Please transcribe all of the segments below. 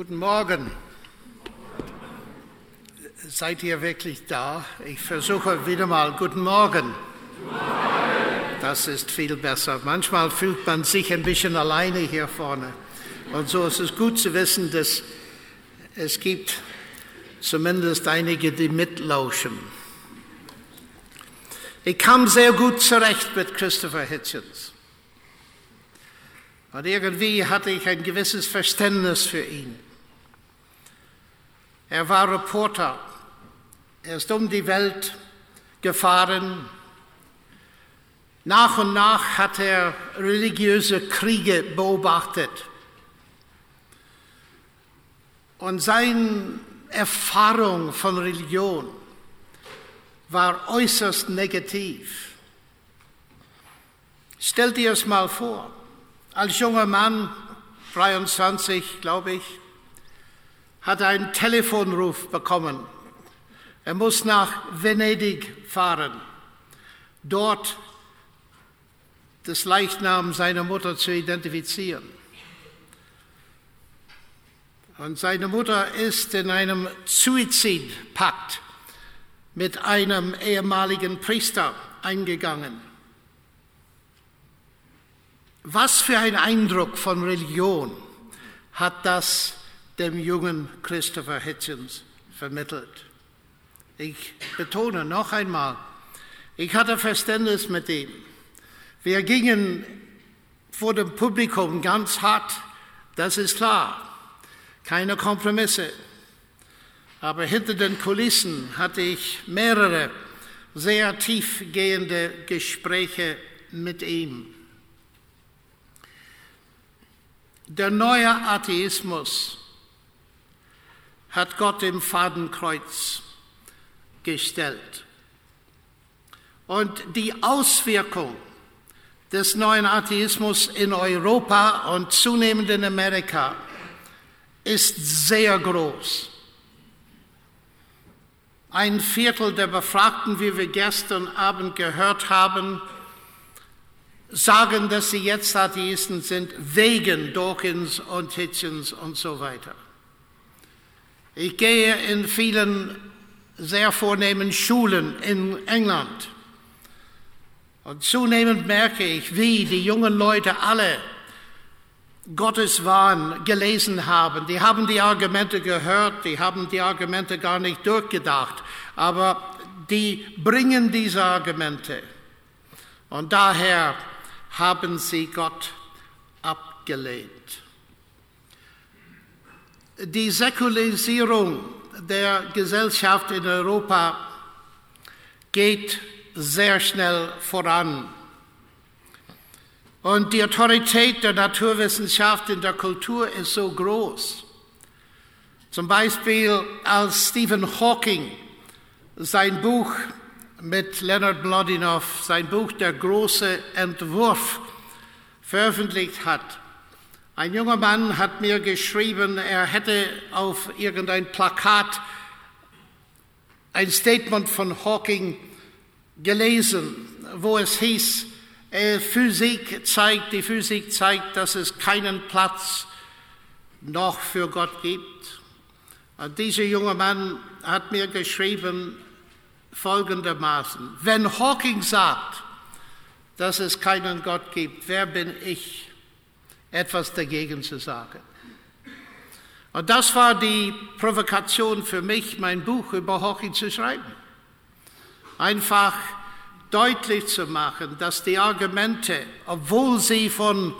Guten Morgen. Seid ihr wirklich da? Ich versuche wieder mal. Guten Morgen. Das ist viel besser. Manchmal fühlt man sich ein bisschen alleine hier vorne. Und so ist es gut zu wissen, dass es gibt zumindest einige, die mitlauschen. Ich kam sehr gut zurecht mit Christopher Hitchens. Und irgendwie hatte ich ein gewisses Verständnis für ihn. Er war Reporter. Er ist um die Welt gefahren. Nach und nach hat er religiöse Kriege beobachtet. Und seine Erfahrung von Religion war äußerst negativ. Stellt dir es mal vor. Als junger Mann, 23 glaube ich, hat einen Telefonruf bekommen. Er muss nach Venedig fahren, dort das Leichnam seiner Mutter zu identifizieren. Und seine Mutter ist in einem Suizidpakt mit einem ehemaligen Priester eingegangen. Was für ein Eindruck von Religion hat das dem jungen Christopher Hitchens vermittelt? Ich betone noch einmal, ich hatte Verständnis mit ihm. Wir gingen vor dem Publikum ganz hart, das ist klar, keine Kompromisse. Aber hinter den Kulissen hatte ich mehrere sehr tiefgehende Gespräche mit ihm. Der neue Atheismus hat Gott im Fadenkreuz gestellt. Und die Auswirkung des neuen Atheismus in Europa und zunehmend in Amerika ist sehr groß. Ein Viertel der Befragten, wie wir gestern Abend gehört haben, sagen, dass sie jetzt Atheisten sind, wegen Dawkins und Hitchens und so weiter. Ich gehe in vielen sehr vornehmen Schulen in England und zunehmend merke ich, wie die jungen Leute alle Gottes Wahn gelesen haben. Die haben die Argumente gehört, die haben die Argumente gar nicht durchgedacht, aber die bringen diese Argumente. Und daher haben sie Gott abgelehnt. Die Säkularisierung der Gesellschaft in Europa geht sehr schnell voran. Und die Autorität der Naturwissenschaft in der Kultur ist so groß. Zum Beispiel als Stephen Hawking sein Buch mit Leonard Mlodinow sein Buch Der große Entwurf veröffentlicht hat. Ein junger Mann hat mir geschrieben, er hätte auf irgendein Plakat ein Statement von Hawking gelesen, wo es hieß, äh, Physik zeigt, die Physik zeigt, dass es keinen Platz noch für Gott gibt. Und dieser junge Mann hat mir geschrieben, folgendermaßen. Wenn Hawking sagt, dass es keinen Gott gibt, wer bin ich, etwas dagegen zu sagen? Und das war die Provokation für mich, mein Buch über Hawking zu schreiben. Einfach deutlich zu machen, dass die Argumente, obwohl sie von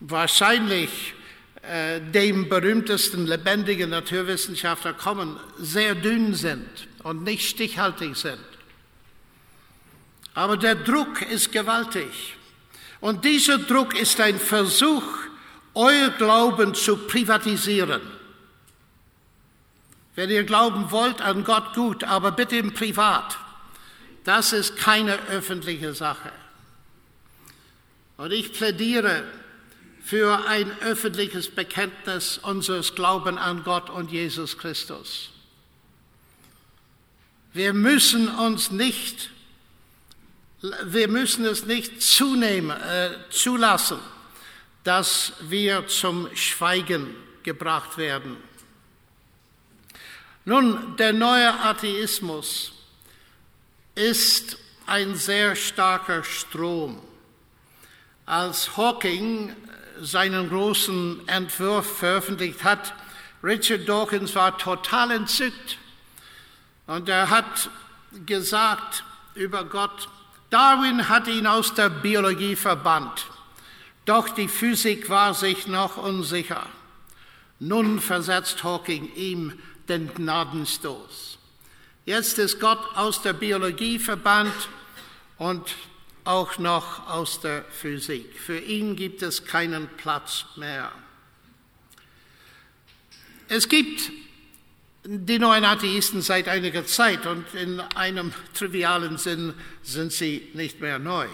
wahrscheinlich äh, dem berühmtesten lebendigen Naturwissenschaftler kommen, sehr dünn sind und nicht stichhaltig sind. Aber der Druck ist gewaltig. Und dieser Druck ist ein Versuch, euer Glauben zu privatisieren. Wenn ihr glauben wollt an Gott, gut, aber bitte im Privat. Das ist keine öffentliche Sache. Und ich plädiere für ein öffentliches Bekenntnis unseres Glaubens an Gott und Jesus Christus. Wir müssen uns nicht, wir müssen es nicht zunehmen, äh, zulassen, dass wir zum Schweigen gebracht werden. Nun, der neue Atheismus ist ein sehr starker Strom. Als Hawking seinen großen Entwurf veröffentlicht hat, Richard Dawkins war total entzückt und er hat gesagt über Gott, Darwin hat ihn aus der Biologie verbannt, doch die Physik war sich noch unsicher. Nun versetzt Hawking ihm den Gnadenstoß. Jetzt ist Gott aus der Biologie verbannt und auch noch aus der Physik. Für ihn gibt es keinen Platz mehr. Es gibt die neuen Atheisten seit einiger Zeit und in einem trivialen Sinn sind sie nicht mehr neu.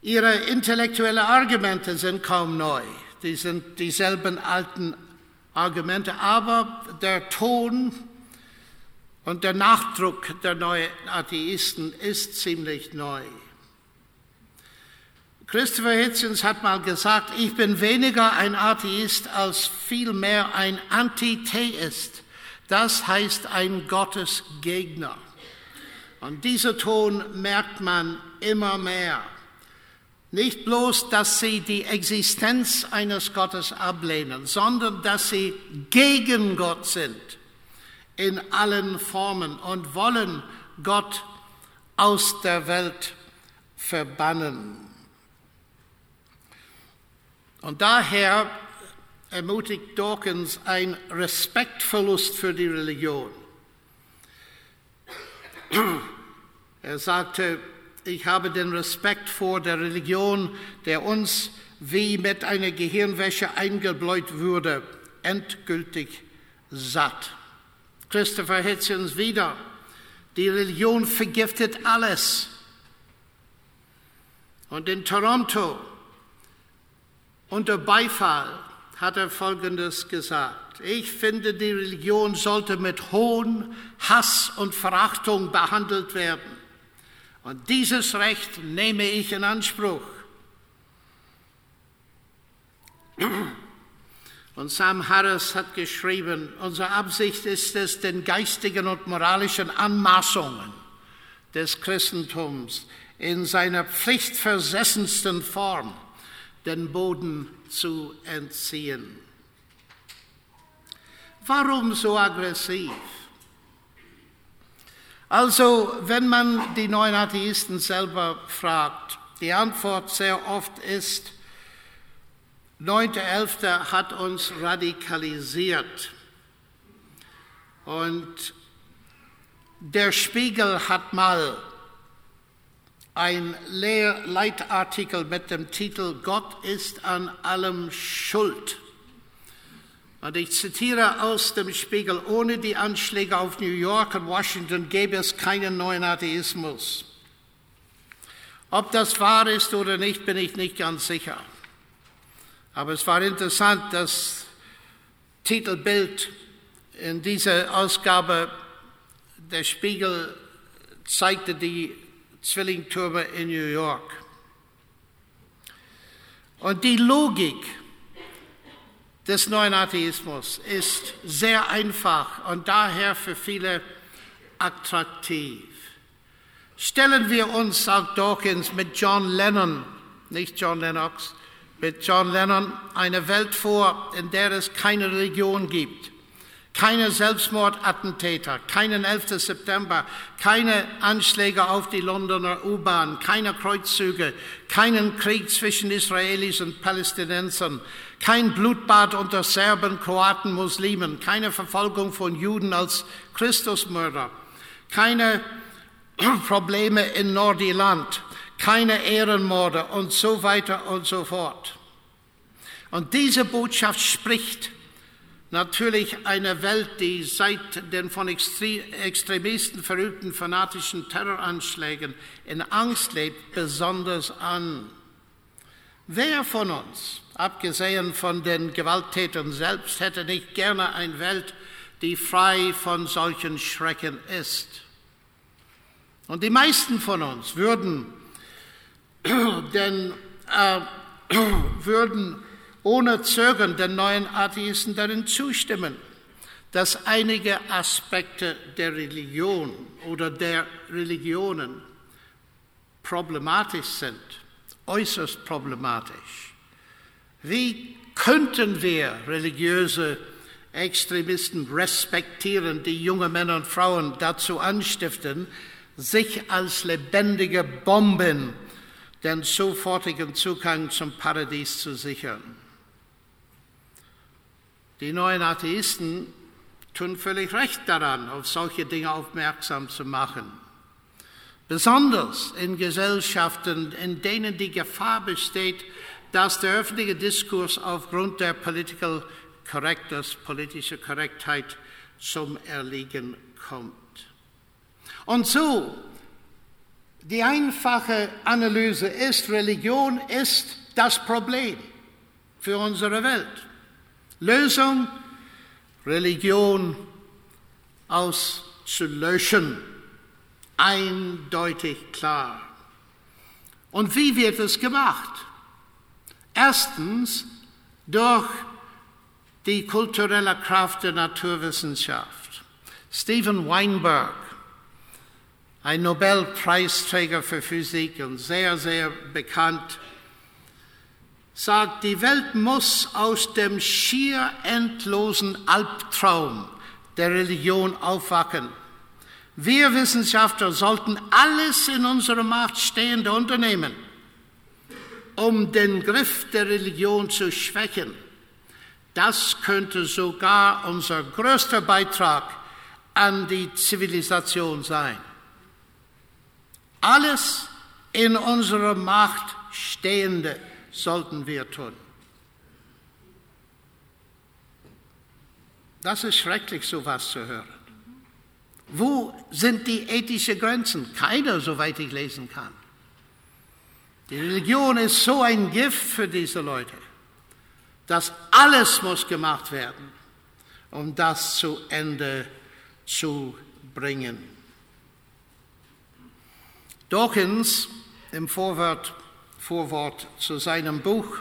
Ihre intellektuellen Argumente sind kaum neu. Die sind dieselben alten Argumente, aber der Ton und der Nachdruck der neuen Atheisten ist ziemlich neu. Christopher Hitchens hat mal gesagt, ich bin weniger ein Atheist als vielmehr ein Antitheist. Das heißt ein Gottesgegner. Und dieser Ton merkt man immer mehr. Nicht bloß, dass sie die Existenz eines Gottes ablehnen, sondern dass sie gegen Gott sind in allen Formen und wollen Gott aus der Welt verbannen. Und daher ermutigt Dawkins ein Respektverlust für die Religion. Er sagte, ich habe den Respekt vor der Religion, der uns wie mit einer Gehirnwäsche eingebläut würde, endgültig satt. Christopher Hitchens wieder. Die Religion vergiftet alles. Und in Toronto unter Beifall hat er Folgendes gesagt. Ich finde, die Religion sollte mit Hohn, Hass und Verachtung behandelt werden. Und dieses Recht nehme ich in Anspruch. Und Sam Harris hat geschrieben, unsere Absicht ist es, den geistigen und moralischen Anmaßungen des Christentums in seiner pflichtversessensten Form den Boden zu entziehen. Warum so aggressiv? Also, wenn man die neuen Atheisten selber fragt, die Antwort sehr oft ist, 9.11. hat uns radikalisiert. Und der Spiegel hat mal ein Leitartikel mit dem Titel Gott ist an allem schuld. Und ich zitiere aus dem Spiegel, ohne die Anschläge auf New York und Washington gäbe es keinen neuen Atheismus. Ob das wahr ist oder nicht, bin ich nicht ganz sicher. Aber es war interessant, das Titelbild in dieser Ausgabe der Spiegel zeigte die Zwillingtürme in New York. Und die Logik des neuen Atheismus ist sehr einfach und daher für viele attraktiv. Stellen wir uns, sagt Dawkins, mit John Lennon, nicht John Lennox, mit John Lennon eine Welt vor, in der es keine Religion gibt, keine Selbstmordattentäter, keinen 11. September, keine Anschläge auf die Londoner U-Bahn, keine Kreuzzüge, keinen Krieg zwischen Israelis und Palästinensern, kein Blutbad unter Serben, Kroaten, Muslimen, keine Verfolgung von Juden als Christusmörder, keine Probleme in Nordirland, keine Ehrenmorde und so weiter und so fort. Und diese Botschaft spricht natürlich einer Welt, die seit den von Extremisten verübten fanatischen Terroranschlägen in Angst lebt, besonders an. Wer von uns, abgesehen von den Gewalttätern selbst, hätte nicht gerne eine Welt, die frei von solchen Schrecken ist? Und die meisten von uns würden denn äh, würden ohne Zögern den neuen Atheisten darin zustimmen, dass einige Aspekte der Religion oder der Religionen problematisch sind, äußerst problematisch. Wie könnten wir religiöse Extremisten respektieren, die junge Männer und Frauen dazu anstiften, sich als lebendige Bomben den sofortigen Zugang zum Paradies zu sichern? Die neuen Atheisten tun völlig recht daran, auf solche Dinge aufmerksam zu machen. Besonders in Gesellschaften, in denen die Gefahr besteht, dass der öffentliche Diskurs aufgrund der Political Correctness, politischer Korrektheit zum Erliegen kommt. Und so, die einfache Analyse ist, Religion ist das Problem für unsere Welt. Lösung, Religion auszulöschen. Eindeutig klar. Und wie wird es gemacht? Erstens durch die kulturelle Kraft der Naturwissenschaft. Stephen Weinberg, ein Nobelpreisträger für Physik und sehr, sehr bekannt, sagt, die Welt muss aus dem schier endlosen Albtraum der Religion aufwachen. Wir Wissenschaftler sollten alles in unserer Macht Stehende unternehmen, um den Griff der Religion zu schwächen. Das könnte sogar unser größter Beitrag an die Zivilisation sein. Alles in unserer Macht Stehende sollten wir tun. Das ist schrecklich, sowas zu hören. Wo sind die ethischen Grenzen? Keiner, soweit ich lesen kann. Die Religion ist so ein Gift für diese Leute, dass alles muss gemacht werden, um das zu Ende zu bringen. Dawkins im Vorwort Vorwort zu seinem Buch,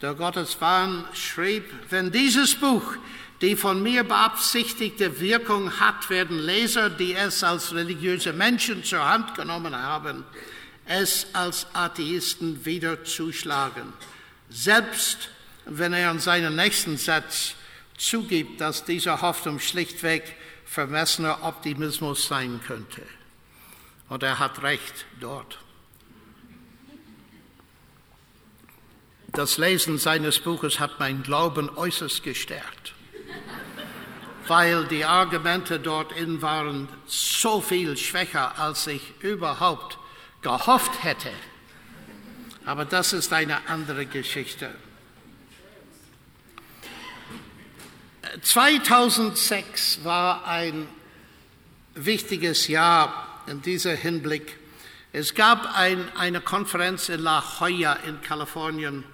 der Gotteswahn, schrieb, wenn dieses Buch die von mir beabsichtigte Wirkung hat, werden Leser, die es als religiöse Menschen zur Hand genommen haben, es als Atheisten wieder zuschlagen. Selbst wenn er in seinem nächsten Satz zugibt, dass diese Hoffnung schlichtweg vermessener Optimismus sein könnte. Und er hat recht dort. Das Lesen seines Buches hat mein Glauben äußerst gestärkt, weil die Argumente dorthin waren so viel schwächer, als ich überhaupt gehofft hätte. Aber das ist eine andere Geschichte. 2006 war ein wichtiges Jahr in diesem Hinblick. Es gab ein, eine Konferenz in La Jolla in Kalifornien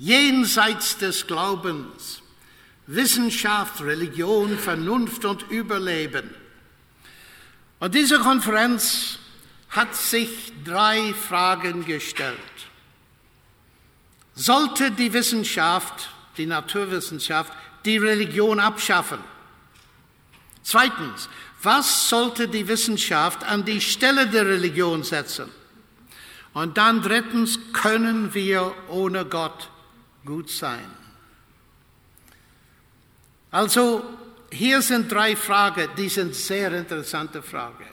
jenseits des Glaubens, Wissenschaft, Religion, Vernunft und Überleben. Und diese Konferenz hat sich drei Fragen gestellt. Sollte die Wissenschaft, die Naturwissenschaft, die Religion abschaffen? Zweitens, was sollte die Wissenschaft an die Stelle der Religion setzen? Und dann drittens, können wir ohne Gott gut sein. Also hier sind drei Fragen, die sind sehr interessante Fragen.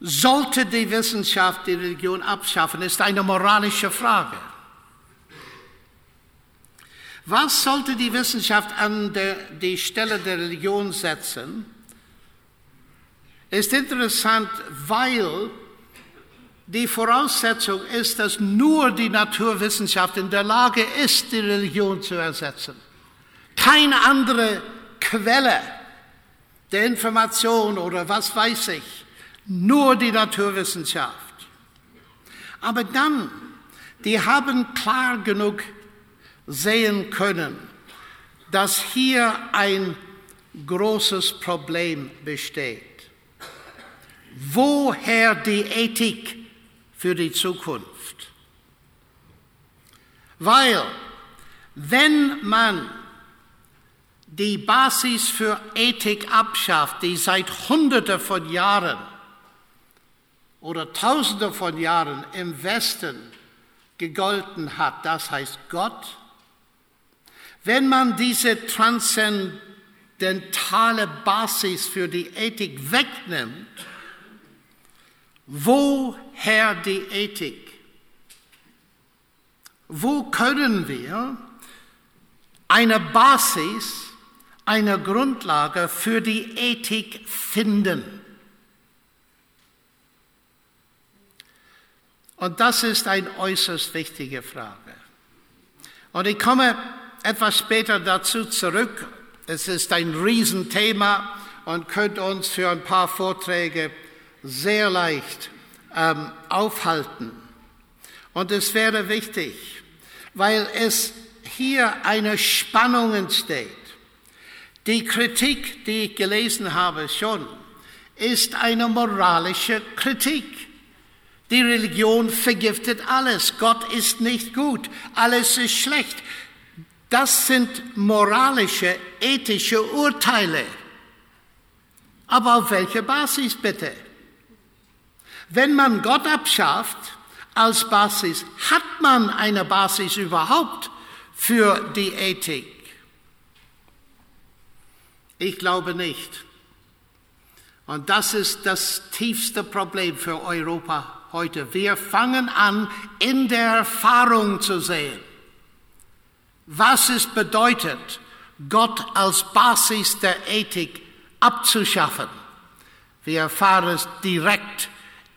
Sollte die Wissenschaft die Religion abschaffen, ist eine moralische Frage. Was sollte die Wissenschaft an der, die Stelle der Religion setzen? Ist interessant, weil die Voraussetzung ist, dass nur die Naturwissenschaft in der Lage ist, die Religion zu ersetzen. Keine andere Quelle der Information oder was weiß ich, nur die Naturwissenschaft. Aber dann, die haben klar genug sehen können, dass hier ein großes Problem besteht. Woher die Ethik für die Zukunft. Weil Wenn man die Basis für Ethik abschafft, die seit Hunderten von Jahren oder Tausende von Jahren im Westen gegolten hat, das heißt Gott, wenn man diese transzendentale Basis für die Ethik wegnimmt, woher die Ethik? Wo können wir eine Basis, eine Grundlage für die Ethik finden? Und das ist eine äußerst wichtige Frage. Und ich komme etwas später dazu zurück. Es ist ein Riesenthema und könnte uns für ein paar Vorträge sehr leicht ähm, aufhalten. Und es wäre wichtig, weil es hier eine Spannung entsteht. Die Kritik, die ich gelesen habe schon, ist eine moralische Kritik. Die Religion vergiftet alles. Gott ist nicht gut. Alles ist schlecht. Das sind moralische, ethische Urteile. Aber auf welcher Basis bitte? Wenn man Gott abschafft als Basis, hat man eine Basis überhaupt für die Ethik? Ich glaube nicht. Und das ist das tiefste Problem für Europa heute. Wir fangen an, in der Erfahrung zu sehen, was es bedeutet, Gott als Basis der Ethik abzuschaffen. Wir erfahren es direkt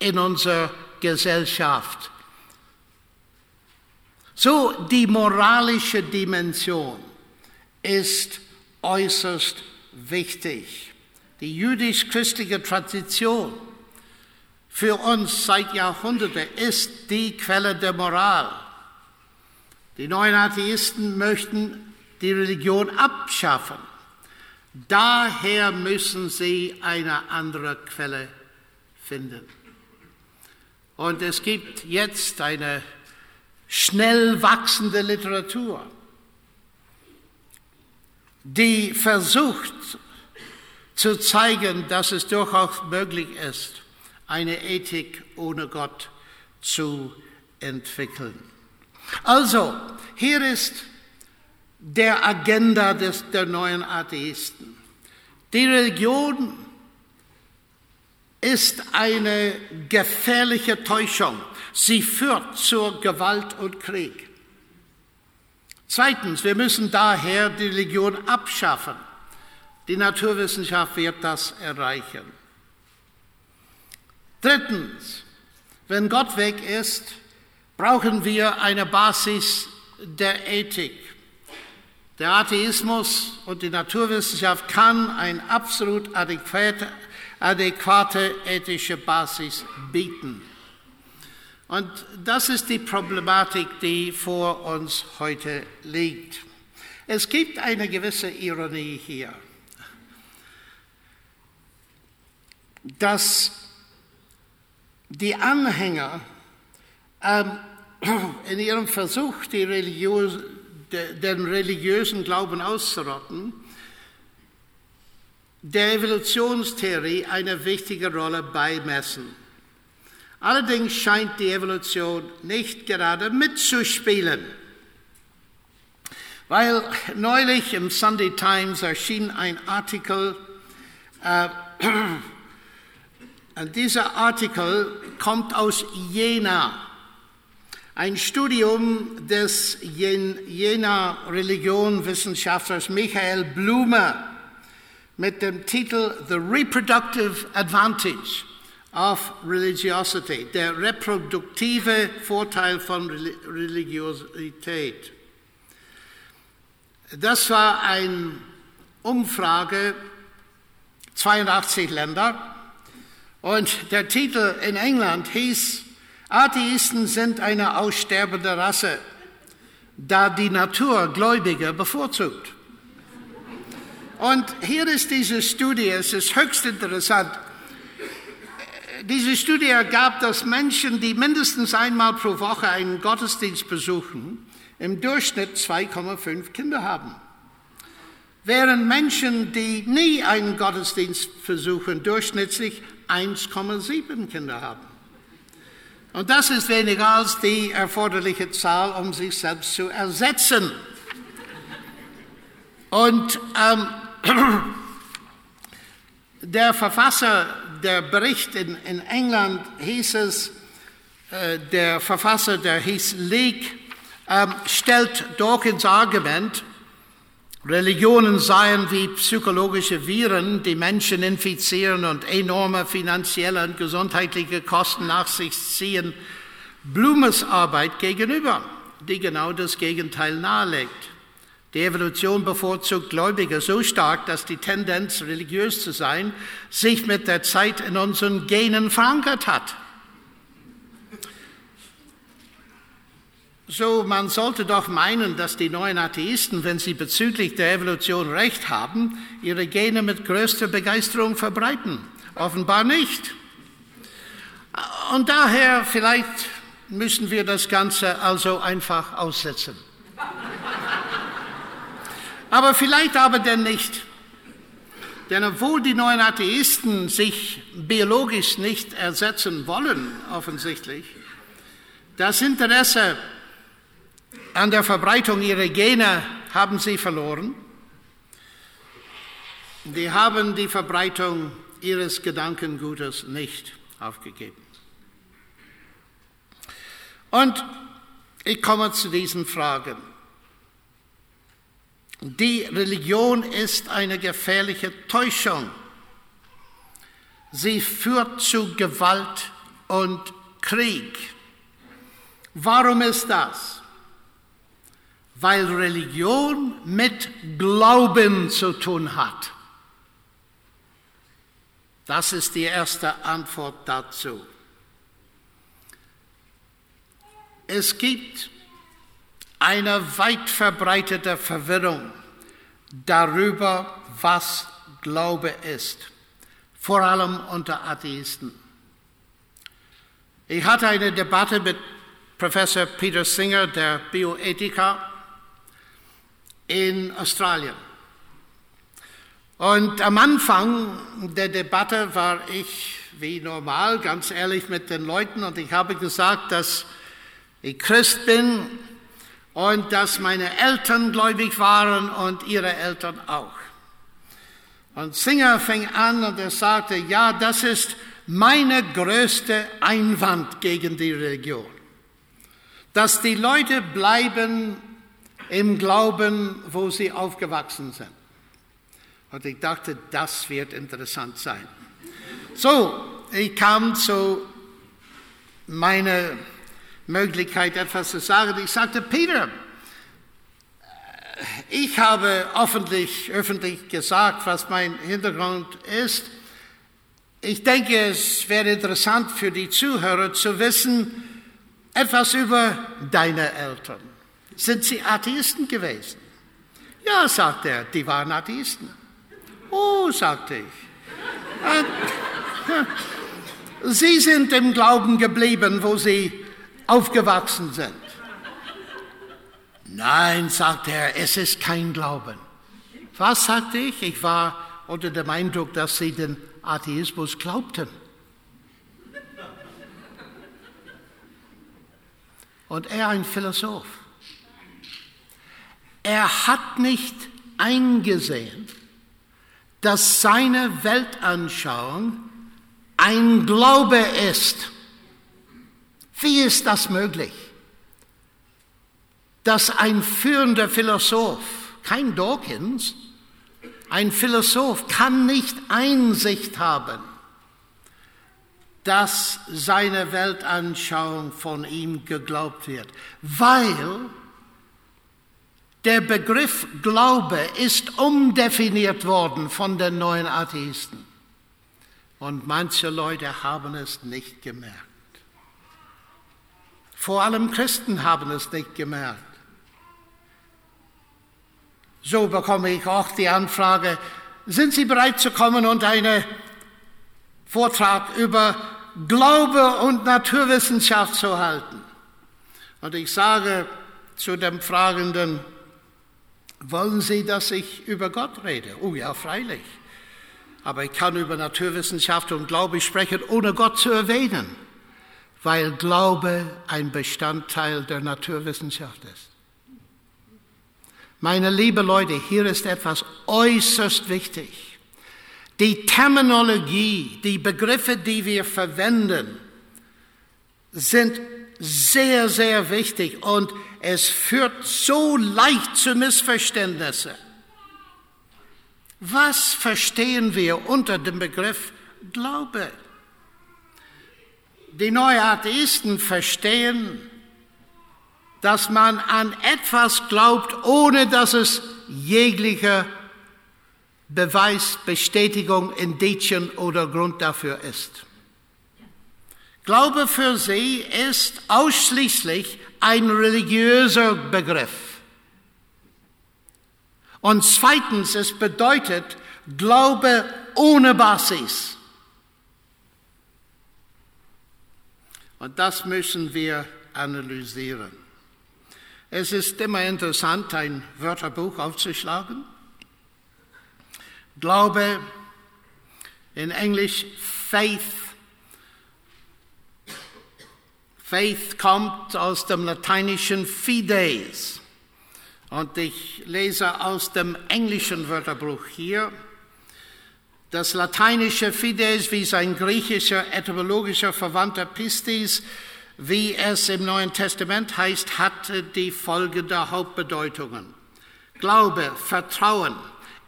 in unserer Gesellschaft. So, die moralische Dimension ist äußerst wichtig. Die jüdisch-christliche Tradition für uns seit Jahrhunderten ist die Quelle der Moral. Die neuen Atheisten möchten die Religion abschaffen. Daher müssen sie eine andere Quelle finden. Und es gibt jetzt eine schnell wachsende Literatur, die versucht zu zeigen, dass es durchaus möglich ist, eine Ethik ohne Gott zu entwickeln. Also, hier ist der Agenda des, der neuen Atheisten. Die Religion ist eine gefährliche Täuschung. Sie führt zur Gewalt und Krieg. Zweitens, wir müssen daher die Religion abschaffen. Die Naturwissenschaft wird das erreichen. Drittens, wenn Gott weg ist, brauchen wir eine Basis der Ethik. Der Atheismus und die Naturwissenschaft kann eine absolut adäquate, adäquate ethische Basis bieten. Und das ist die Problematik, die vor uns heute liegt. Es gibt eine gewisse Ironie hier, dass die Anhänger ähm, in ihrem Versuch, Religion, den religiösen Glauben auszurotten, der Evolutionstheorie eine wichtige Rolle beimessen. Allerdings scheint die Evolution nicht gerade mitzuspielen, weil neulich im Sunday Times erschien ein Artikel, äh, und dieser Artikel kommt aus Jena, ein Studium des Jena Religionwissenschaftlers Michael Blume mit dem Titel The Reproductive Advantage of Religiosity, der reproduktive Vorteil von Religiosität. Das war eine Umfrage, 82 Länder, und der Titel in England hieß, Atheisten sind eine aussterbende Rasse, da die Natur Gläubige bevorzugt. Und hier ist diese Studie, es ist höchst interessant. Diese Studie ergab, dass Menschen, die mindestens einmal pro Woche einen Gottesdienst besuchen, im Durchschnitt 2,5 Kinder haben. Während Menschen, die nie einen Gottesdienst versuchen, durchschnittlich 1,7 Kinder haben. Und das ist weniger als die erforderliche Zahl, um sich selbst zu ersetzen. Und ähm, der Verfasser, der Bericht in, in England hieß es, äh, der Verfasser, der hieß Leake, äh, stellt Dawkins Argument, Religionen seien wie psychologische Viren, die Menschen infizieren und enorme finanzielle und gesundheitliche Kosten nach sich ziehen, Blumes Arbeit gegenüber, die genau das Gegenteil nahelegt. Die Evolution bevorzugt Gläubige so stark, dass die Tendenz, religiös zu sein, sich mit der Zeit in unseren Genen verankert hat. So, man sollte doch meinen, dass die neuen Atheisten, wenn sie bezüglich der Evolution recht haben, ihre Gene mit größter Begeisterung verbreiten. Offenbar nicht. Und daher vielleicht müssen wir das Ganze also einfach aussetzen. Aber vielleicht aber denn nicht. Denn obwohl die neuen Atheisten sich biologisch nicht ersetzen wollen, offensichtlich, das Interesse an der Verbreitung ihrer Gene haben sie verloren. Die haben die Verbreitung ihres Gedankengutes nicht aufgegeben. Und ich komme zu diesen Fragen. Die Religion ist eine gefährliche Täuschung. Sie führt zu Gewalt und Krieg. Warum ist das? weil Religion mit Glauben zu tun hat. Das ist die erste Antwort dazu. Es gibt eine weit verbreitete Verwirrung darüber, was Glaube ist, vor allem unter Atheisten. Ich hatte eine Debatte mit Professor Peter Singer, der Bioethiker, in Australien. Und am Anfang der Debatte war ich wie normal ganz ehrlich mit den Leuten und ich habe gesagt, dass ich Christ bin und dass meine Eltern gläubig waren und ihre Eltern auch. Und Singer fing an und er sagte, ja, das ist meine größte Einwand gegen die Religion, dass die Leute bleiben im Glauben, wo sie aufgewachsen sind. Und ich dachte, das wird interessant sein. So, ich kam zu meiner Möglichkeit, etwas zu sagen. Ich sagte, Peter, ich habe öffentlich, öffentlich gesagt, was mein Hintergrund ist. Ich denke, es wäre interessant für die Zuhörer zu wissen, etwas über deine Eltern. Sind sie Atheisten gewesen? Ja, sagt er, die waren Atheisten. Oh, sagte ich. Sie sind im Glauben geblieben, wo sie aufgewachsen sind. Nein, sagt er, es ist kein Glauben. Was sagte ich? Ich war unter dem Eindruck, dass sie den Atheismus glaubten. Und er ein Philosoph. Er hat nicht eingesehen, dass seine Weltanschauung ein Glaube ist. Wie ist das möglich? Dass ein führender Philosoph, kein Dawkins, ein Philosoph kann nicht Einsicht haben, dass seine Weltanschauung von ihm geglaubt wird, weil der Begriff Glaube ist umdefiniert worden von den neuen Atheisten. Und manche Leute haben es nicht gemerkt. Vor allem Christen haben es nicht gemerkt. So bekomme ich auch die Anfrage, sind Sie bereit zu kommen und einen Vortrag über Glaube und Naturwissenschaft zu halten? Und ich sage, zu dem Fragenden, wollen Sie, dass ich über Gott rede? Oh ja, freilich. Aber ich kann über Naturwissenschaft und Glaube sprechen, ohne Gott zu erwähnen, weil Glaube ein Bestandteil der Naturwissenschaft ist. Meine liebe Leute, hier ist etwas äußerst wichtig. Die Terminologie, die Begriffe, die wir verwenden, sind sehr, sehr wichtig und es führt so leicht zu Missverständnissen. Was verstehen wir unter dem Begriff Glaube? Die Neuatheisten verstehen, dass man an etwas glaubt, ohne dass es jegliche Beweis, Bestätigung, Indizien oder Grund dafür ist. Glaube für sie ist ausschließlich ein religiöser Begriff. Und zweitens, es bedeutet Glaube ohne Basis. Und das müssen wir analysieren. Es ist immer interessant, ein Wörterbuch aufzuschlagen. Glaube, in Englisch Faith Faith kommt aus dem lateinischen Fides. Und ich lese aus dem englischen Wörterbuch hier. Das lateinische Fides wie sein griechischer etymologischer Verwandter Pistis, wie es im Neuen Testament heißt, hatte die folgende Hauptbedeutungen. Glaube, Vertrauen,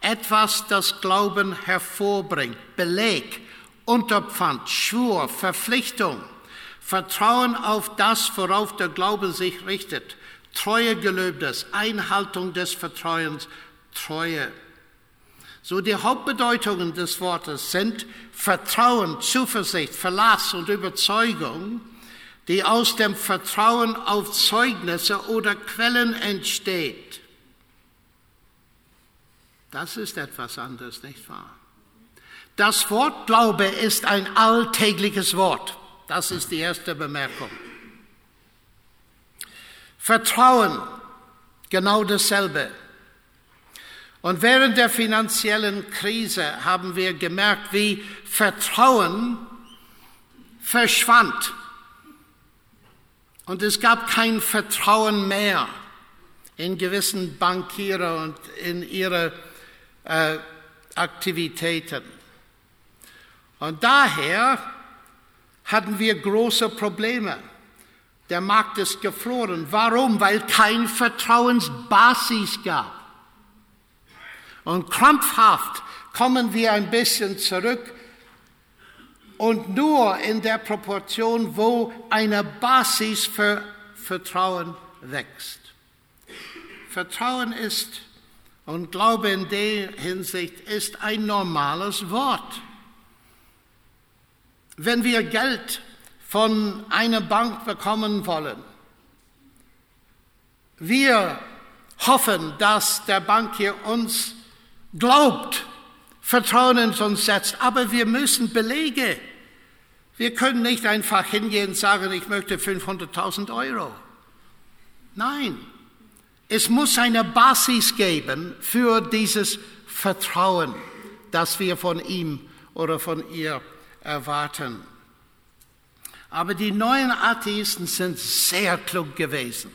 etwas, das Glauben hervorbringt, Beleg, Unterpfand, Schwur, Verpflichtung – Vertrauen auf das, worauf der Glaube sich richtet. Treue Gelöbnis, Einhaltung des Vertrauens, Treue. So die Hauptbedeutungen des Wortes sind Vertrauen, Zuversicht, Verlass und Überzeugung, die aus dem Vertrauen auf Zeugnisse oder Quellen entsteht. Das ist etwas anderes, nicht wahr? Das Wort Glaube ist ein alltägliches Wort. Das ist die erste Bemerkung. Vertrauen, genau dasselbe. Und während der finanziellen Krise haben wir gemerkt, wie Vertrauen verschwand. Und es gab kein Vertrauen mehr in gewissen Bankiere und in ihre äh, Aktivitäten. Und daher hatten wir große Probleme. Der Markt ist gefroren. Warum? Weil kein Vertrauensbasis gab. Und krampfhaft kommen wir ein bisschen zurück und nur in der Proportion, wo eine Basis für Vertrauen wächst. Vertrauen ist und Glaube in der Hinsicht ist ein normales Wort. Wenn wir Geld von einer Bank bekommen wollen, wir hoffen, dass der Bankier uns glaubt, Vertrauen in uns setzt, aber wir müssen Belege. Wir können nicht einfach hingehen und sagen, ich möchte 500.000 Euro. Nein, es muss eine Basis geben für dieses Vertrauen, das wir von ihm oder von ihr erwarten. Aber die neuen Atheisten sind sehr klug gewesen.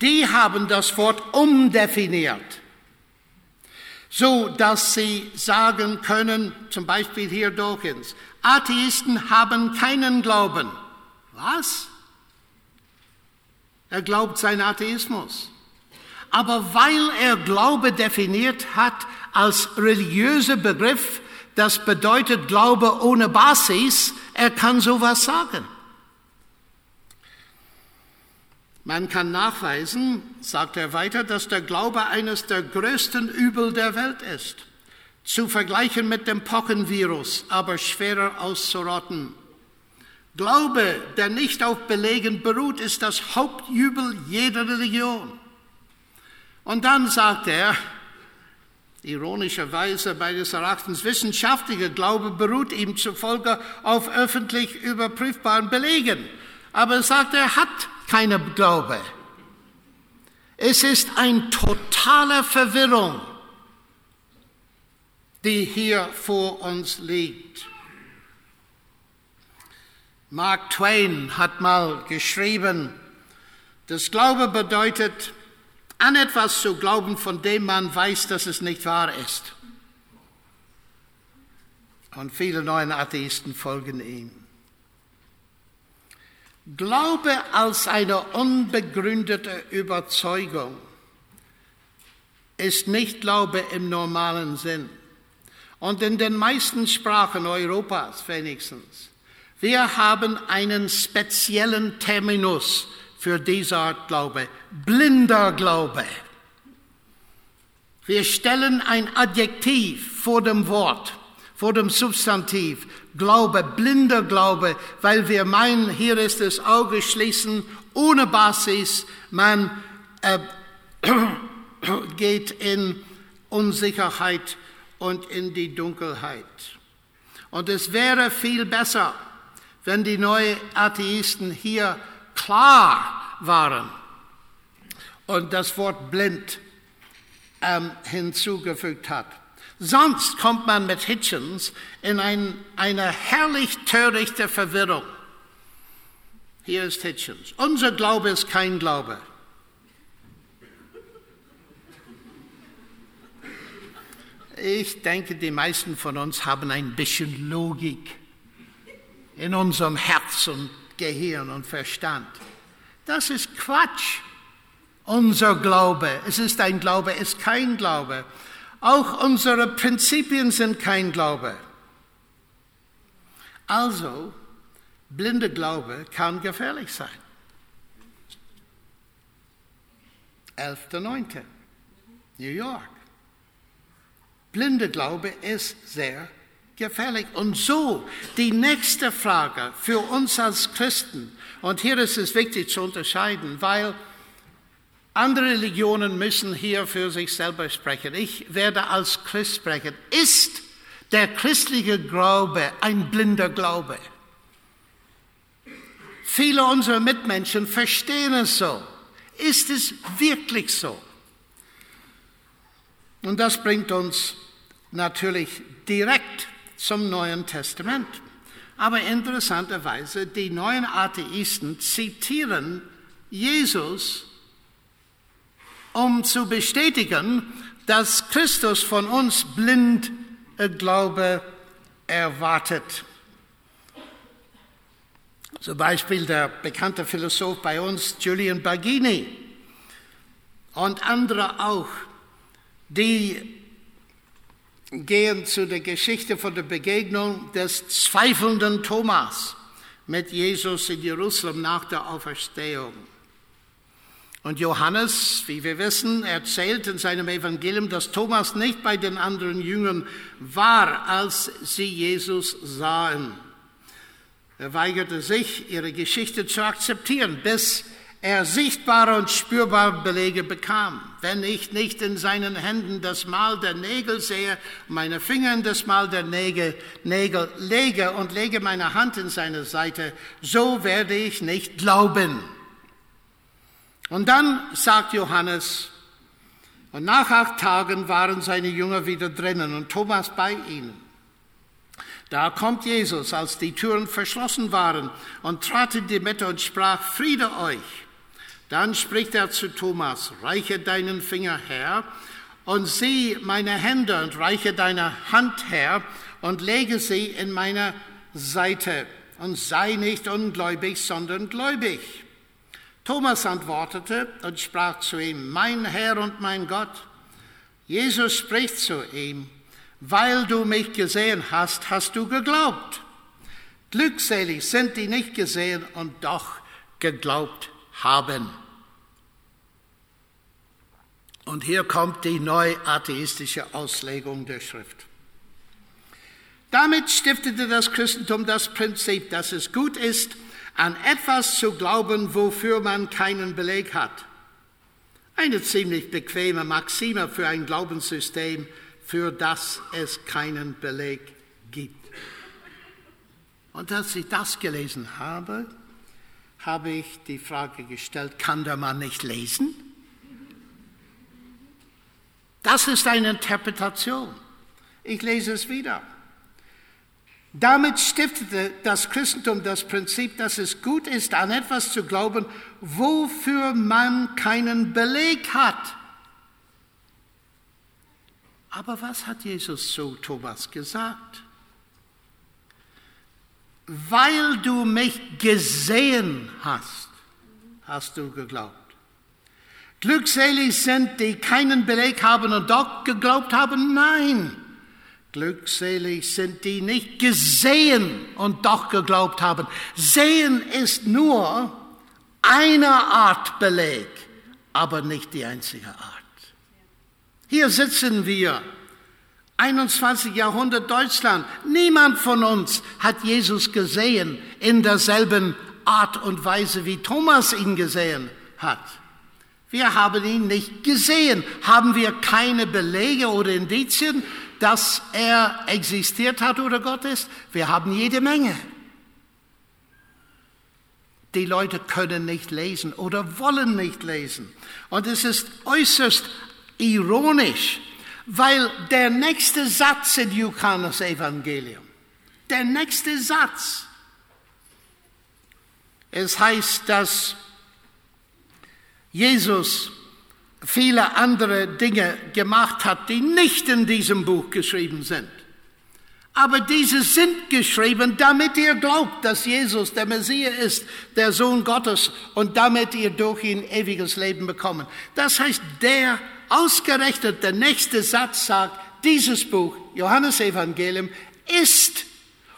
Die haben das Wort umdefiniert, so dass sie sagen können, zum Beispiel hier Dawkins, Atheisten haben keinen Glauben. Was? Er glaubt seinen Atheismus. Aber weil er Glaube definiert hat als religiöser Begriff, das bedeutet Glaube ohne Basis. Er kann sowas sagen. Man kann nachweisen, sagt er weiter, dass der Glaube eines der größten Übel der Welt ist. Zu vergleichen mit dem Pockenvirus, aber schwerer auszurotten. Glaube, der nicht auf Belegen beruht, ist das Hauptübel jeder Religion. Und dann sagt er, Ironischerweise meines Erachtens wissenschaftlicher Glaube beruht ihm zufolge auf öffentlich überprüfbaren Belegen. Aber er sagt, er hat keine Glaube. Es ist eine totale Verwirrung, die hier vor uns liegt. Mark Twain hat mal geschrieben, das Glaube bedeutet, an etwas zu glauben, von dem man weiß, dass es nicht wahr ist. Und viele neuen Atheisten folgen ihm. Glaube als eine unbegründete Überzeugung ist nicht Glaube im normalen Sinn. Und in den meisten Sprachen Europas wenigstens. Wir haben einen speziellen Terminus für diese Art Glaube. Blinder Glaube. Wir stellen ein Adjektiv vor dem Wort, vor dem Substantiv. Glaube, blinder Glaube, weil wir meinen, hier ist das Auge schließen ohne Basis. Man äh, geht in Unsicherheit und in die Dunkelheit. Und es wäre viel besser, wenn die neuen Atheisten hier klar waren und das Wort blind ähm, hinzugefügt hat. Sonst kommt man mit Hitchens in ein, eine herrlich törichte Verwirrung. Hier ist Hitchens. Unser Glaube ist kein Glaube. Ich denke, die meisten von uns haben ein bisschen Logik in unserem Herz und Gehirn und Verstand. Das ist Quatsch. Unser Glaube, es ist ein Glaube, es ist kein Glaube. Auch unsere Prinzipien sind kein Glaube. Also, blinde Glaube kann gefährlich sein. 11.9. New York. Blinde Glaube ist sehr gefährlich. Und so die nächste Frage für uns als Christen. Und hier ist es wichtig zu unterscheiden, weil andere Religionen müssen hier für sich selber sprechen. Ich werde als Christ sprechen. Ist der christliche Glaube ein blinder Glaube? Viele unserer Mitmenschen verstehen es so. Ist es wirklich so? Und das bringt uns natürlich direkt zum Neuen Testament. Aber interessanterweise, die neuen Atheisten zitieren Jesus, um zu bestätigen, dass Christus von uns blind Glaube erwartet. Zum Beispiel der bekannte Philosoph bei uns, Julian Baggini, und andere auch, die gehen zu der Geschichte von der Begegnung des zweifelnden Thomas mit Jesus in Jerusalem nach der Auferstehung. Und Johannes, wie wir wissen, erzählt in seinem Evangelium, dass Thomas nicht bei den anderen Jüngern war, als sie Jesus sahen. Er weigerte sich, ihre Geschichte zu akzeptieren, bis er sichtbare und spürbare Belege bekam. Wenn ich nicht in seinen Händen das Mal der Nägel sehe, meine Finger in das Mal der Nägel, Nägel lege und lege meine Hand in seine Seite, so werde ich nicht glauben. Und dann sagt Johannes, und nach acht Tagen waren seine Jünger wieder drinnen und Thomas bei ihnen. Da kommt Jesus, als die Türen verschlossen waren, und trat in die Mitte und sprach, Friede euch. Dann spricht er zu Thomas, reiche deinen Finger her und sieh meine Hände und reiche deine Hand her und lege sie in meine Seite und sei nicht ungläubig, sondern gläubig. Thomas antwortete und sprach zu ihm, mein Herr und mein Gott. Jesus spricht zu ihm, weil du mich gesehen hast, hast du geglaubt. Glückselig sind die nicht gesehen und doch geglaubt haben. Und hier kommt die neuatheistische Auslegung der Schrift. Damit stiftete das Christentum das Prinzip, dass es gut ist, an etwas zu glauben, wofür man keinen Beleg hat. Eine ziemlich bequeme Maxime für ein Glaubenssystem, für das es keinen Beleg gibt. Und als ich das gelesen habe, habe ich die Frage gestellt, kann der Mann nicht lesen? Das ist eine Interpretation. Ich lese es wieder. Damit stiftete das Christentum das Prinzip, dass es gut ist, an etwas zu glauben, wofür man keinen Beleg hat. Aber was hat Jesus zu Thomas gesagt? Weil du mich gesehen hast, hast du geglaubt. Glückselig sind, die keinen Beleg haben und doch geglaubt haben? Nein. Glückselig sind, die nicht gesehen und doch geglaubt haben. Sehen ist nur eine Art Beleg, aber nicht die einzige Art. Hier sitzen wir, 21. Jahrhundert Deutschland. Niemand von uns hat Jesus gesehen in derselben Art und Weise, wie Thomas ihn gesehen hat. Wir haben ihn nicht gesehen. Haben wir keine Belege oder Indizien, dass er existiert hat oder Gott ist? Wir haben jede Menge. Die Leute können nicht lesen oder wollen nicht lesen. Und es ist äußerst ironisch, weil der nächste Satz im Johannes Evangelium, der nächste Satz, es heißt, dass Jesus viele andere Dinge gemacht hat, die nicht in diesem Buch geschrieben sind. Aber diese sind geschrieben, damit ihr glaubt, dass Jesus der Messias ist, der Sohn Gottes, und damit ihr durch ihn ewiges Leben bekommen. Das heißt, der ausgerechnet der nächste Satz sagt, dieses Buch, Johannes Evangelium, ist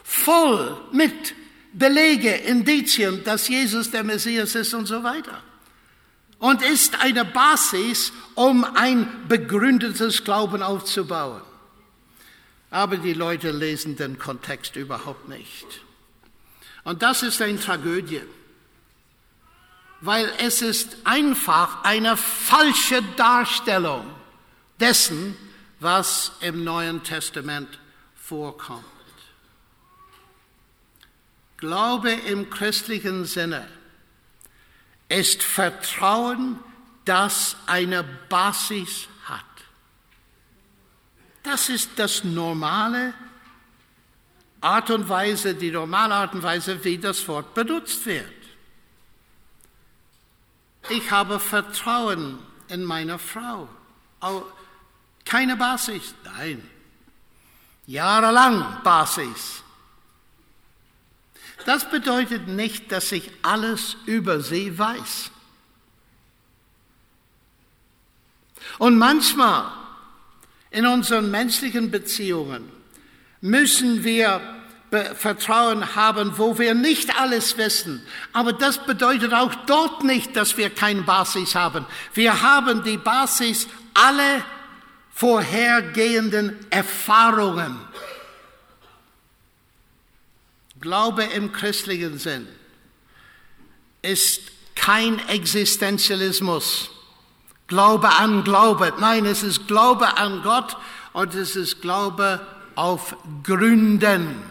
voll mit Belege, Indizien, dass Jesus der Messias ist und so weiter. Und ist eine Basis, um ein begründetes Glauben aufzubauen. Aber die Leute lesen den Kontext überhaupt nicht. Und das ist eine Tragödie weil es ist einfach eine falsche Darstellung dessen, was im Neuen Testament vorkommt. Glaube im christlichen Sinne ist Vertrauen, das eine Basis hat. Das ist das normale Art und Weise, die normale Art und Weise, wie das Wort benutzt wird. Ich habe Vertrauen in meine Frau. Keine Basis, nein. Jahrelang Basis. Das bedeutet nicht, dass ich alles über sie weiß. Und manchmal in unseren menschlichen Beziehungen müssen wir Vertrauen haben, wo wir nicht alles wissen. Aber das bedeutet auch dort nicht, dass wir keine Basis haben. Wir haben die Basis alle vorhergehenden Erfahrungen. Glaube im christlichen Sinn ist kein Existenzialismus. Glaube an Glaube. Nein, es ist Glaube an Gott und es ist Glaube auf Gründen.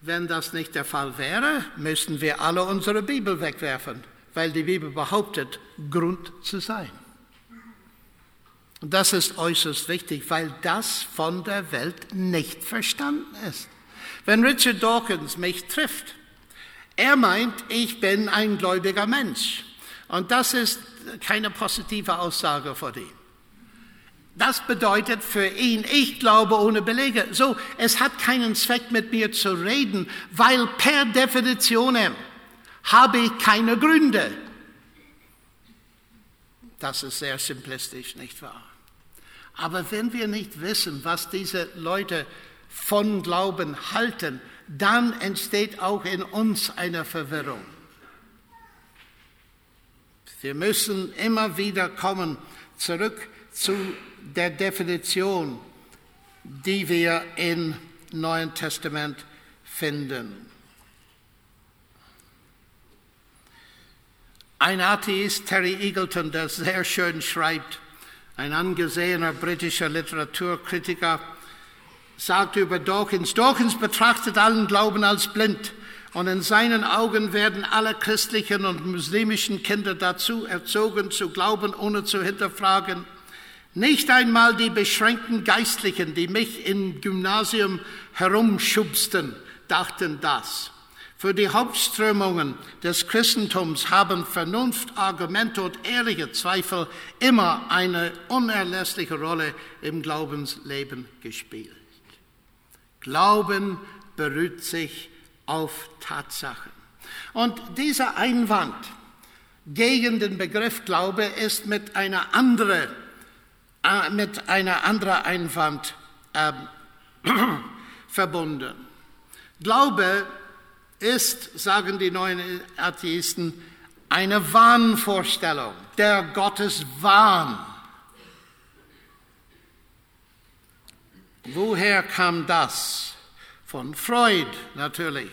Wenn das nicht der Fall wäre, müssten wir alle unsere Bibel wegwerfen, weil die Bibel behauptet, Grund zu sein. Und das ist äußerst wichtig, weil das von der Welt nicht verstanden ist. Wenn Richard Dawkins mich trifft, er meint, ich bin ein gläubiger Mensch. Und das ist keine positive Aussage von ihm. Das bedeutet für ihn, ich glaube ohne Belege. So, es hat keinen Zweck mit mir zu reden, weil per Definition habe ich keine Gründe. Das ist sehr simplistisch, nicht wahr? Aber wenn wir nicht wissen, was diese Leute von Glauben halten, dann entsteht auch in uns eine Verwirrung. Wir müssen immer wieder kommen zurück zu der Definition, die wir im Neuen Testament finden. Ein Atheist, Terry Eagleton, der sehr schön schreibt, ein angesehener britischer Literaturkritiker, sagt über Dawkins, Dawkins betrachtet allen Glauben als blind und in seinen Augen werden alle christlichen und muslimischen Kinder dazu erzogen, zu glauben, ohne zu hinterfragen. Nicht einmal die beschränkten Geistlichen, die mich im Gymnasium herumschubsten, dachten das. Für die Hauptströmungen des Christentums haben Vernunft, Argumente und ehrliche Zweifel immer eine unerlässliche Rolle im Glaubensleben gespielt. Glauben beruht sich auf Tatsachen. Und dieser Einwand gegen den Begriff Glaube ist mit einer anderen, äh, mit einer anderen Einwand äh, verbunden. Glaube ist, sagen die neuen Atheisten, eine Wahnvorstellung, der Gotteswahn. Woher kam das? Von Freud natürlich.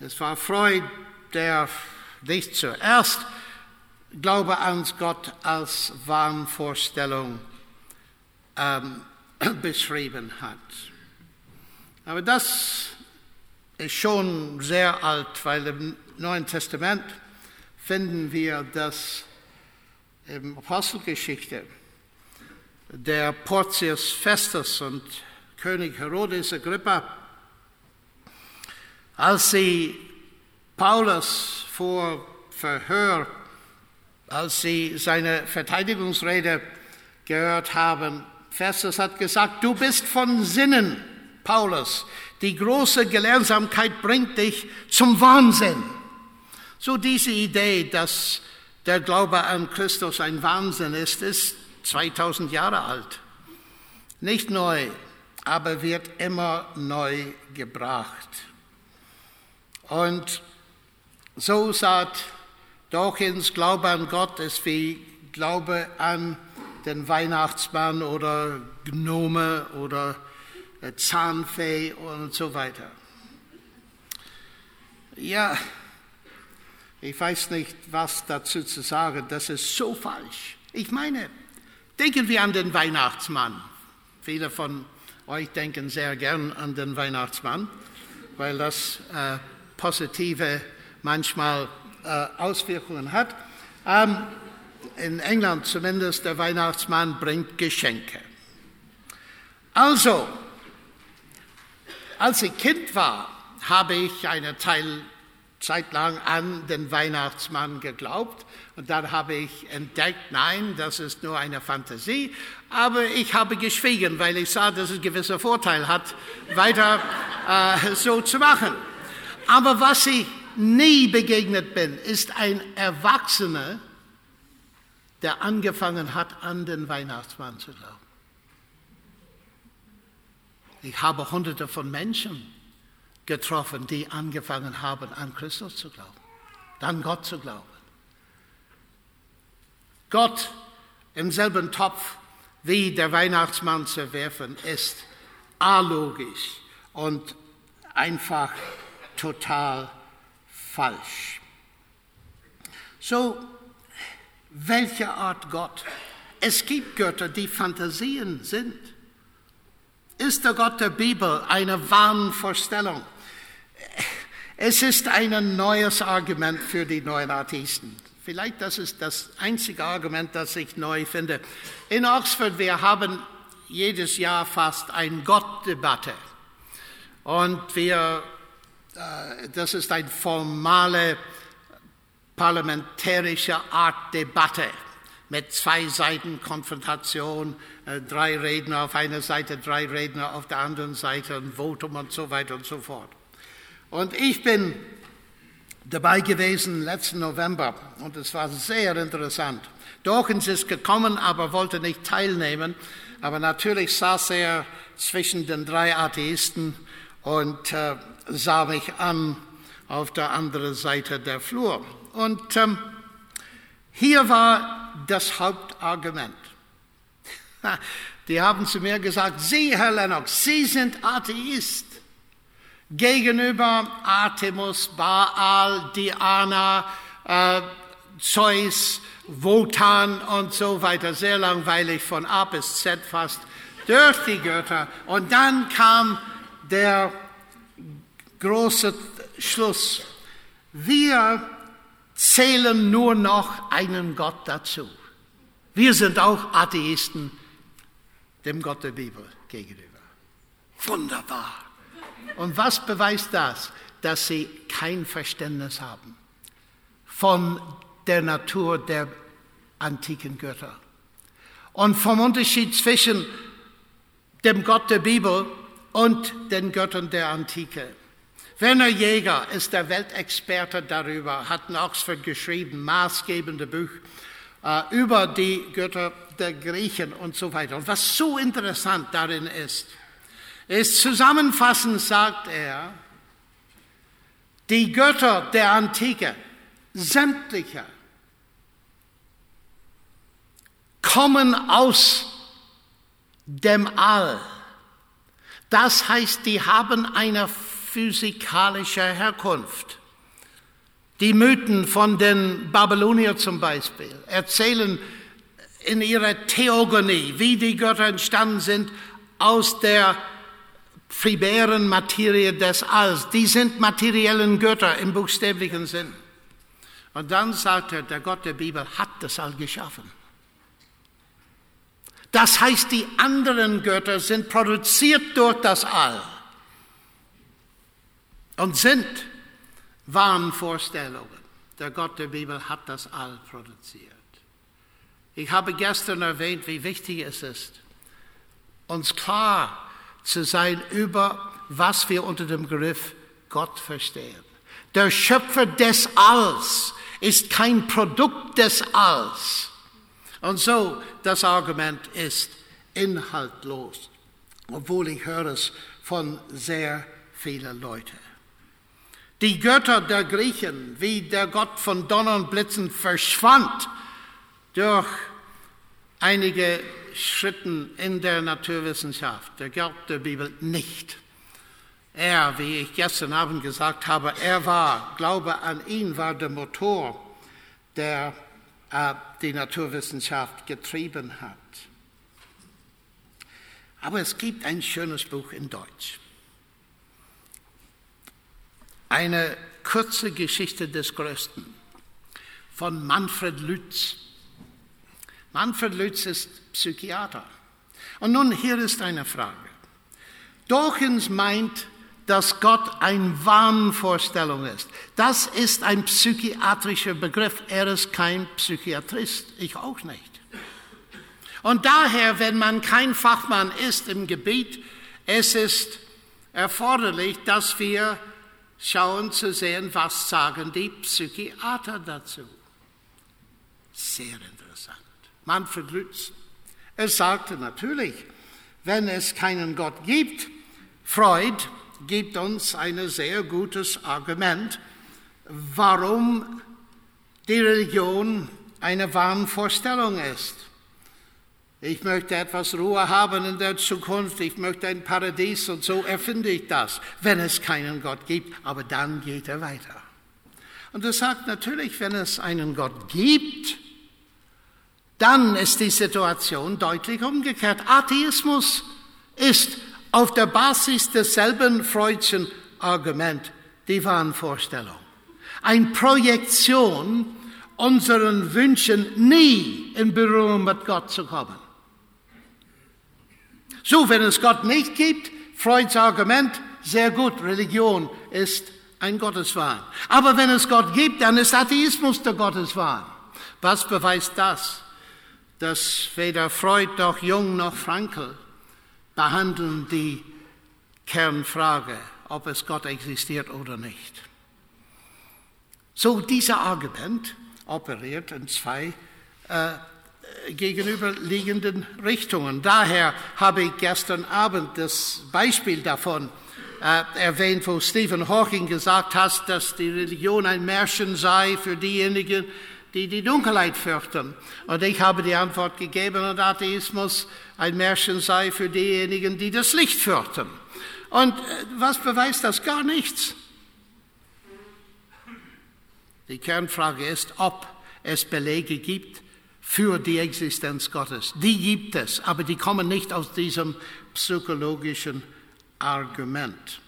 Es war Freud, der nicht zuerst Glaube an Gott als Wahnvorstellung ähm, beschrieben hat. Aber das ist schon sehr alt, weil im Neuen Testament finden wir das in Apostelgeschichte der Portius Festus und König Herodes Agrippa, als sie Paulus vor Verhör, als sie seine Verteidigungsrede gehört haben, Festus hat gesagt, du bist von Sinnen, Paulus, die große Gelehrsamkeit bringt dich zum Wahnsinn. So diese Idee, dass der Glaube an Christus ein Wahnsinn ist, ist 2000 Jahre alt. Nicht neu, aber wird immer neu gebracht. Und so sagt Dawkins, Glaube an Gott ist wie Glaube an den Weihnachtsmann oder Gnome oder äh, Zahnfee und so weiter. Ja, ich weiß nicht, was dazu zu sagen. Das ist so falsch. Ich meine, denken wir an den Weihnachtsmann. Viele von euch denken sehr gern an den Weihnachtsmann, weil das äh, positive manchmal äh, Auswirkungen hat. Ähm, in England zumindest, der Weihnachtsmann bringt Geschenke. Also, als ich Kind war, habe ich eine Teil, Zeit lang an den Weihnachtsmann geglaubt und dann habe ich entdeckt, nein, das ist nur eine Fantasie, aber ich habe geschwiegen, weil ich sah, dass es gewisse Vorteil hat, weiter äh, so zu machen. Aber was ich nie begegnet bin, ist ein Erwachsener, der angefangen hat, an den Weihnachtsmann zu glauben. Ich habe hunderte von Menschen getroffen, die angefangen haben, an Christus zu glauben, an Gott zu glauben. Gott im selben Topf wie der Weihnachtsmann zu werfen, ist alogisch und einfach total falsch. So, welche Art Gott? Es gibt Götter, die Fantasien sind. Ist der Gott der Bibel eine Wahnvorstellung? Es ist ein neues Argument für die neuen Atheisten. Vielleicht das ist das einzige Argument, das ich neu finde. In Oxford, wir haben jedes Jahr fast eine Gottdebatte. Und wir, äh, das ist eine formale parlamentarische Art Debatte mit zwei Seiten Konfrontation, äh, drei Redner auf einer Seite, drei Redner auf der anderen Seite, ein Votum und so weiter und so fort. Und ich bin dabei gewesen letzten November und es war sehr interessant. Dawkins ist gekommen, aber wollte nicht teilnehmen. Aber natürlich saß er zwischen den drei Atheisten und äh, sah mich an auf der anderen Seite der Flur. Und ähm, hier war das Hauptargument. Die haben zu mir gesagt, Sie, Herr Lennox, Sie sind Atheist. Gegenüber Artemus, Baal, Diana, äh, Zeus, Wotan und so weiter. Sehr langweilig von A bis Z fast durch die Götter. Und dann kam der große Schluss. Wir zählen nur noch einen Gott dazu. Wir sind auch Atheisten dem Gott der Bibel gegenüber. Wunderbar. Und was beweist das? Dass sie kein Verständnis haben von der Natur der antiken Götter und vom Unterschied zwischen dem Gott der Bibel und den Göttern der Antike. Werner Jäger ist der Weltexperte darüber, hat in Oxford geschrieben, maßgebende Buch äh, über die Götter der Griechen und so weiter. Und was so interessant darin ist, ist zusammenfassend sagt er, die Götter der Antike, sämtliche, kommen aus dem All. Das heißt, die haben eine physikalische Herkunft. Die Mythen von den Babyloniern zum Beispiel erzählen in ihrer Theogonie, wie die Götter entstanden sind aus der primären Materie des Alls. Die sind materiellen Götter im buchstäblichen Sinn. Und dann sagt er, der Gott der Bibel hat das All geschaffen. Das heißt, die anderen Götter sind produziert durch das All und sind Wahnvorstellungen. Der Gott der Bibel hat das All produziert. Ich habe gestern erwähnt, wie wichtig es ist, uns klar zu sein über, was wir unter dem Begriff Gott verstehen. Der Schöpfer des Alls ist kein Produkt des Alls. Und so, das Argument ist inhaltlos, obwohl ich höre es von sehr vielen Leuten. Die Götter der Griechen, wie der Gott von Donner und Blitzen, verschwand durch einige Schritte in der Naturwissenschaft, der Gott der Bibel nicht. Er, wie ich gestern Abend gesagt habe, er war, Glaube an ihn war der Motor, der äh, die Naturwissenschaft getrieben hat. Aber es gibt ein schönes Buch in Deutsch. Eine kurze Geschichte des Größten von Manfred Lütz. Manfred Lütz ist Psychiater. Und nun hier ist eine Frage. Dawkins meint, dass Gott eine Wahnvorstellung ist. Das ist ein psychiatrischer Begriff. Er ist kein Psychiatrist, ich auch nicht. Und daher, wenn man kein Fachmann ist im Gebiet, es ist erforderlich, dass wir schauen zu sehen, was sagen die Psychiater dazu. Sehr interessant. Manfred Lütz. Er sagte natürlich, wenn es keinen Gott gibt, Freud gibt uns ein sehr gutes Argument, warum die Religion eine Wahnvorstellung ist. Ich möchte etwas Ruhe haben in der Zukunft, ich möchte ein Paradies und so erfinde ich das, wenn es keinen Gott gibt. Aber dann geht er weiter. Und er sagt natürlich, wenn es einen Gott gibt, dann ist die Situation deutlich umgekehrt. Atheismus ist auf der Basis desselben Freudschen Argument die Wahnvorstellung. Eine Projektion unseren Wünschen nie in Berührung mit Gott zu kommen. So, wenn es Gott nicht gibt, Freuds Argument, sehr gut, Religion ist ein Gotteswahn. Aber wenn es Gott gibt, dann ist Atheismus der Gotteswahn. Was beweist das? Dass weder Freud noch Jung noch Frankl behandeln die Kernfrage, ob es Gott existiert oder nicht. So, dieser Argument operiert in zwei äh, gegenüberliegenden Richtungen. Daher habe ich gestern Abend das Beispiel davon äh, erwähnt, wo Stephen Hawking gesagt hat, dass die Religion ein Märchen sei für diejenigen, die die Dunkelheit fürchten. Und ich habe die Antwort gegeben, und Atheismus ein Märchen sei für diejenigen, die das Licht fürchten. Und äh, was beweist das? Gar nichts. Die Kernfrage ist, ob es Belege gibt für die Existenz Gottes. Die gibt es, aber die kommen nicht aus diesem psychologischen Argument.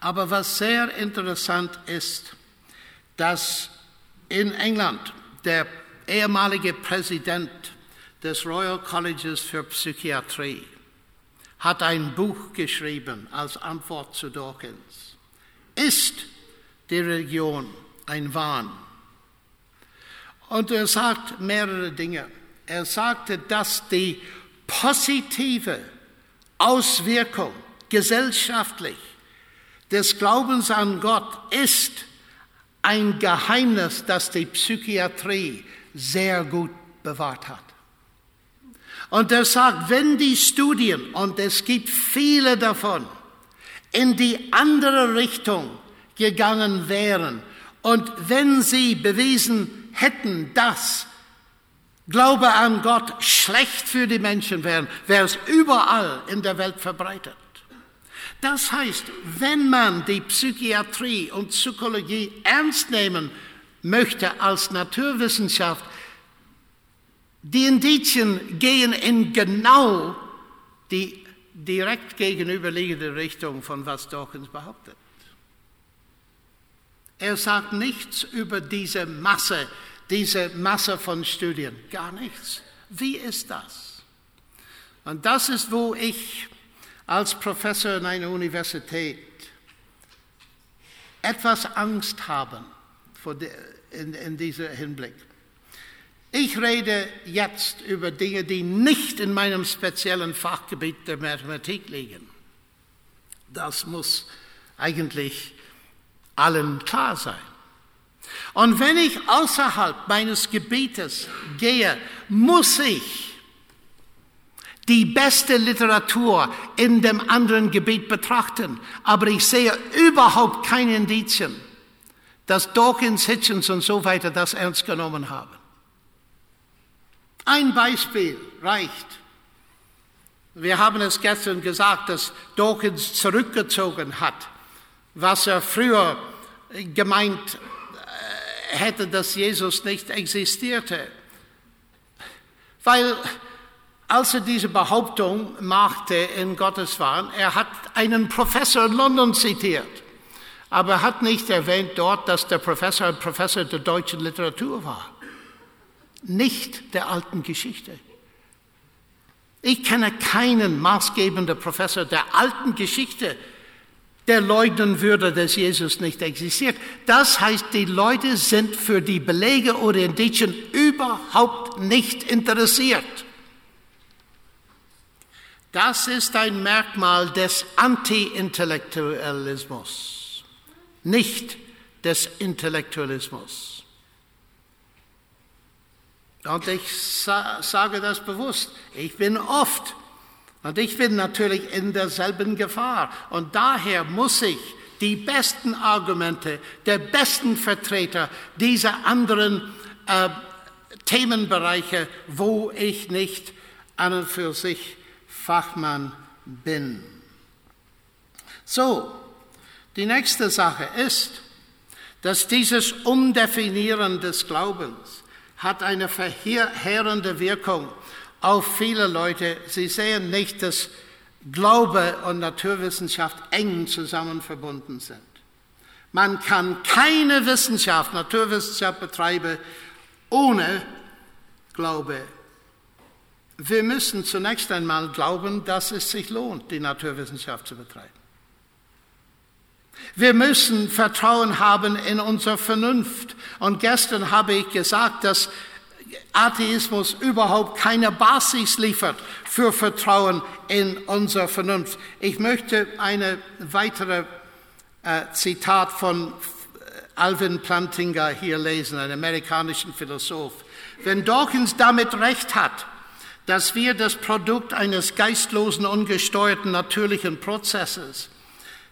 Aber was sehr interessant ist, dass in England der ehemalige Präsident des Royal Colleges für Psychiatrie, hat ein Buch geschrieben als Antwort zu Dawkins. Ist die Religion ein Wahn? Und er sagt mehrere Dinge. Er sagte, dass die positive Auswirkung gesellschaftlich des Glaubens an Gott ist ein Geheimnis, das die Psychiatrie sehr gut bewahrt hat. Und er sagt, wenn die Studien, und es gibt viele davon, in die andere Richtung gegangen wären und wenn sie bewiesen hätten, dass Glaube an Gott schlecht für die Menschen wäre, wäre es überall in der Welt verbreitet. Das heißt, wenn man die Psychiatrie und Psychologie ernst nehmen möchte als Naturwissenschaft, die Indizien gehen in genau die direkt gegenüberliegende Richtung von was Dawkins behauptet. Er sagt nichts über diese Masse, diese Masse von Studien, gar nichts. Wie ist das? Und das ist, wo ich als Professor in einer Universität etwas Angst habe in, in diesem Hinblick. Ich rede jetzt über Dinge, die nicht in meinem speziellen Fachgebiet der Mathematik liegen. Das muss eigentlich allen klar sein. Und wenn ich außerhalb meines Gebietes gehe, muss ich die beste Literatur in dem anderen Gebiet betrachten. Aber ich sehe überhaupt keine Indizien, dass Dawkins, Hitchens und so weiter das ernst genommen haben. Ein Beispiel reicht. Wir haben es gestern gesagt, dass Dawkins zurückgezogen hat, was er früher gemeint äh, hätte, dass Jesus nicht existierte. Weil als er diese Behauptung machte in Gottes Wahn, er hat einen Professor in London zitiert, aber er hat nicht erwähnt dort, dass der Professor ein Professor der deutschen Literatur war, nicht der alten Geschichte. Ich kenne keinen maßgebenden Professor der alten Geschichte, der leugnen würde, dass Jesus nicht existiert. Das heißt, die Leute sind für die Belege oder Indizien überhaupt nicht interessiert. Das ist ein Merkmal des Anti-Intellektualismus, nicht des Intellektualismus. Und ich sage das bewusst. Ich bin oft und ich bin natürlich in derselben Gefahr. Und daher muss ich die besten Argumente der besten Vertreter dieser anderen äh, Themenbereiche, wo ich nicht an und für sich Fachmann bin. So, die nächste Sache ist, dass dieses Umdefinieren des Glaubens hat eine verheerende Wirkung auf viele Leute. Sie sehen nicht, dass Glaube und Naturwissenschaft eng zusammen verbunden sind. Man kann keine Wissenschaft, Naturwissenschaft betreiben ohne Glaube wir müssen zunächst einmal glauben, dass es sich lohnt, die Naturwissenschaft zu betreiben. Wir müssen Vertrauen haben in unsere Vernunft. Und gestern habe ich gesagt, dass Atheismus überhaupt keine Basis liefert für Vertrauen in unsere Vernunft. Ich möchte eine weitere äh, Zitat von Alvin Plantinga hier lesen, einem amerikanischen Philosoph. Wenn Dawkins damit recht hat, dass wir das Produkt eines geistlosen, ungesteuerten, natürlichen Prozesses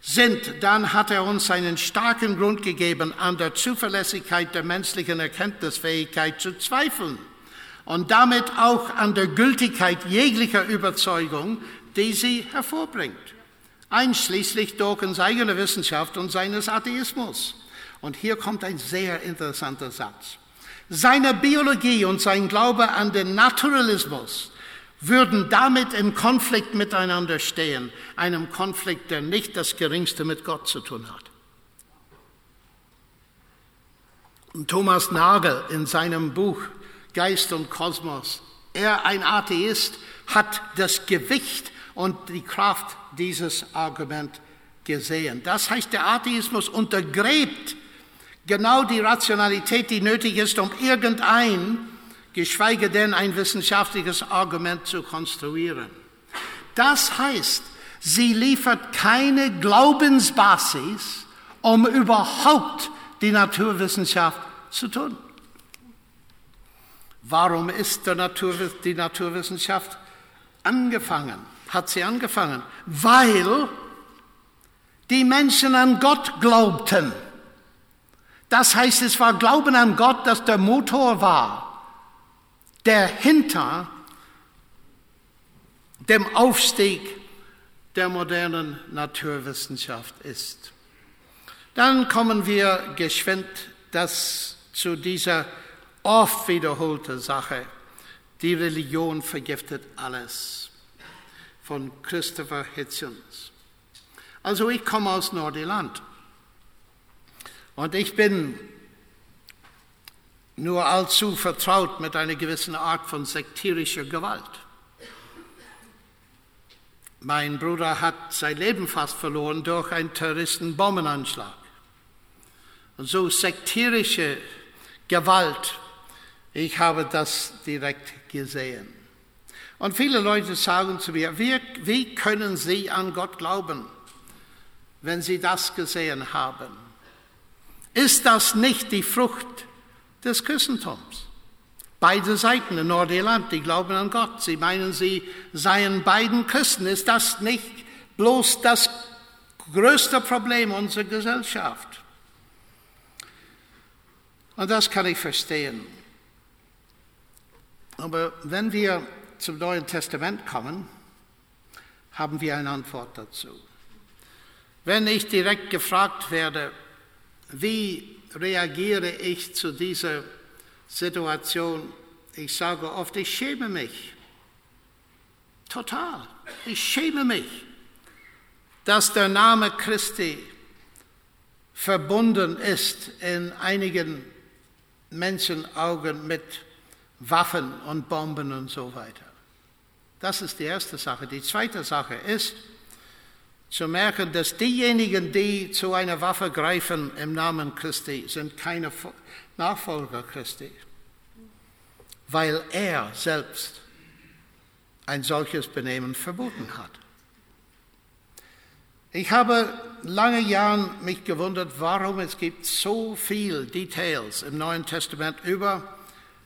sind, dann hat er uns einen starken Grund gegeben, an der Zuverlässigkeit der menschlichen Erkenntnisfähigkeit zu zweifeln und damit auch an der Gültigkeit jeglicher Überzeugung, die sie hervorbringt, einschließlich Dawkins eigener Wissenschaft und seines Atheismus. Und hier kommt ein sehr interessanter Satz. Seine Biologie und sein Glaube an den Naturalismus würden damit in Konflikt miteinander stehen, einem Konflikt, der nicht das geringste mit Gott zu tun hat. Und Thomas Nagel in seinem Buch Geist und Kosmos. Er, ein Atheist, hat das Gewicht und die Kraft dieses Argument gesehen. Das heißt, der Atheismus untergräbt genau die Rationalität, die nötig ist, um irgendein, geschweige denn ein wissenschaftliches Argument zu konstruieren. Das heißt, sie liefert keine Glaubensbasis, um überhaupt die Naturwissenschaft zu tun. Warum ist Natur, die Naturwissenschaft angefangen? Hat sie angefangen? Weil die Menschen an Gott glaubten. Das heißt, es war Glauben an Gott, das der Motor war, der hinter dem Aufstieg der modernen Naturwissenschaft ist. Dann kommen wir geschwind das, zu dieser oft wiederholten Sache. Die Religion vergiftet alles. Von Christopher Hitchens. Also ich komme aus Nordirland. Und ich bin nur allzu vertraut mit einer gewissen Art von sektierischer Gewalt. Mein Bruder hat sein Leben fast verloren durch einen Terroristenbombenanschlag. Und so sektierische Gewalt, ich habe das direkt gesehen. Und viele Leute sagen zu mir, wie, wie können Sie an Gott glauben, wenn Sie das gesehen haben? Ist das nicht die Frucht des Christentums? Beide Seiten in Nordirland, die glauben an Gott. Sie meinen, sie seien beiden Christen. Ist das nicht bloß das größte Problem unserer Gesellschaft? Und das kann ich verstehen. Aber wenn wir zum Neuen Testament kommen, haben wir eine Antwort dazu. Wenn ich direkt gefragt werde, wie reagiere ich zu dieser Situation? Ich sage oft, ich schäme mich. Total. Ich schäme mich, dass der Name Christi verbunden ist in einigen Menschenaugen mit Waffen und Bomben und so weiter. Das ist die erste Sache. Die zweite Sache ist, zu merken, dass diejenigen, die zu einer Waffe greifen im Namen Christi, sind keine Nachfolger Christi, weil er selbst ein solches Benehmen verboten hat. Ich habe lange Jahre mich gewundert, warum es gibt so viel Details im Neuen Testament über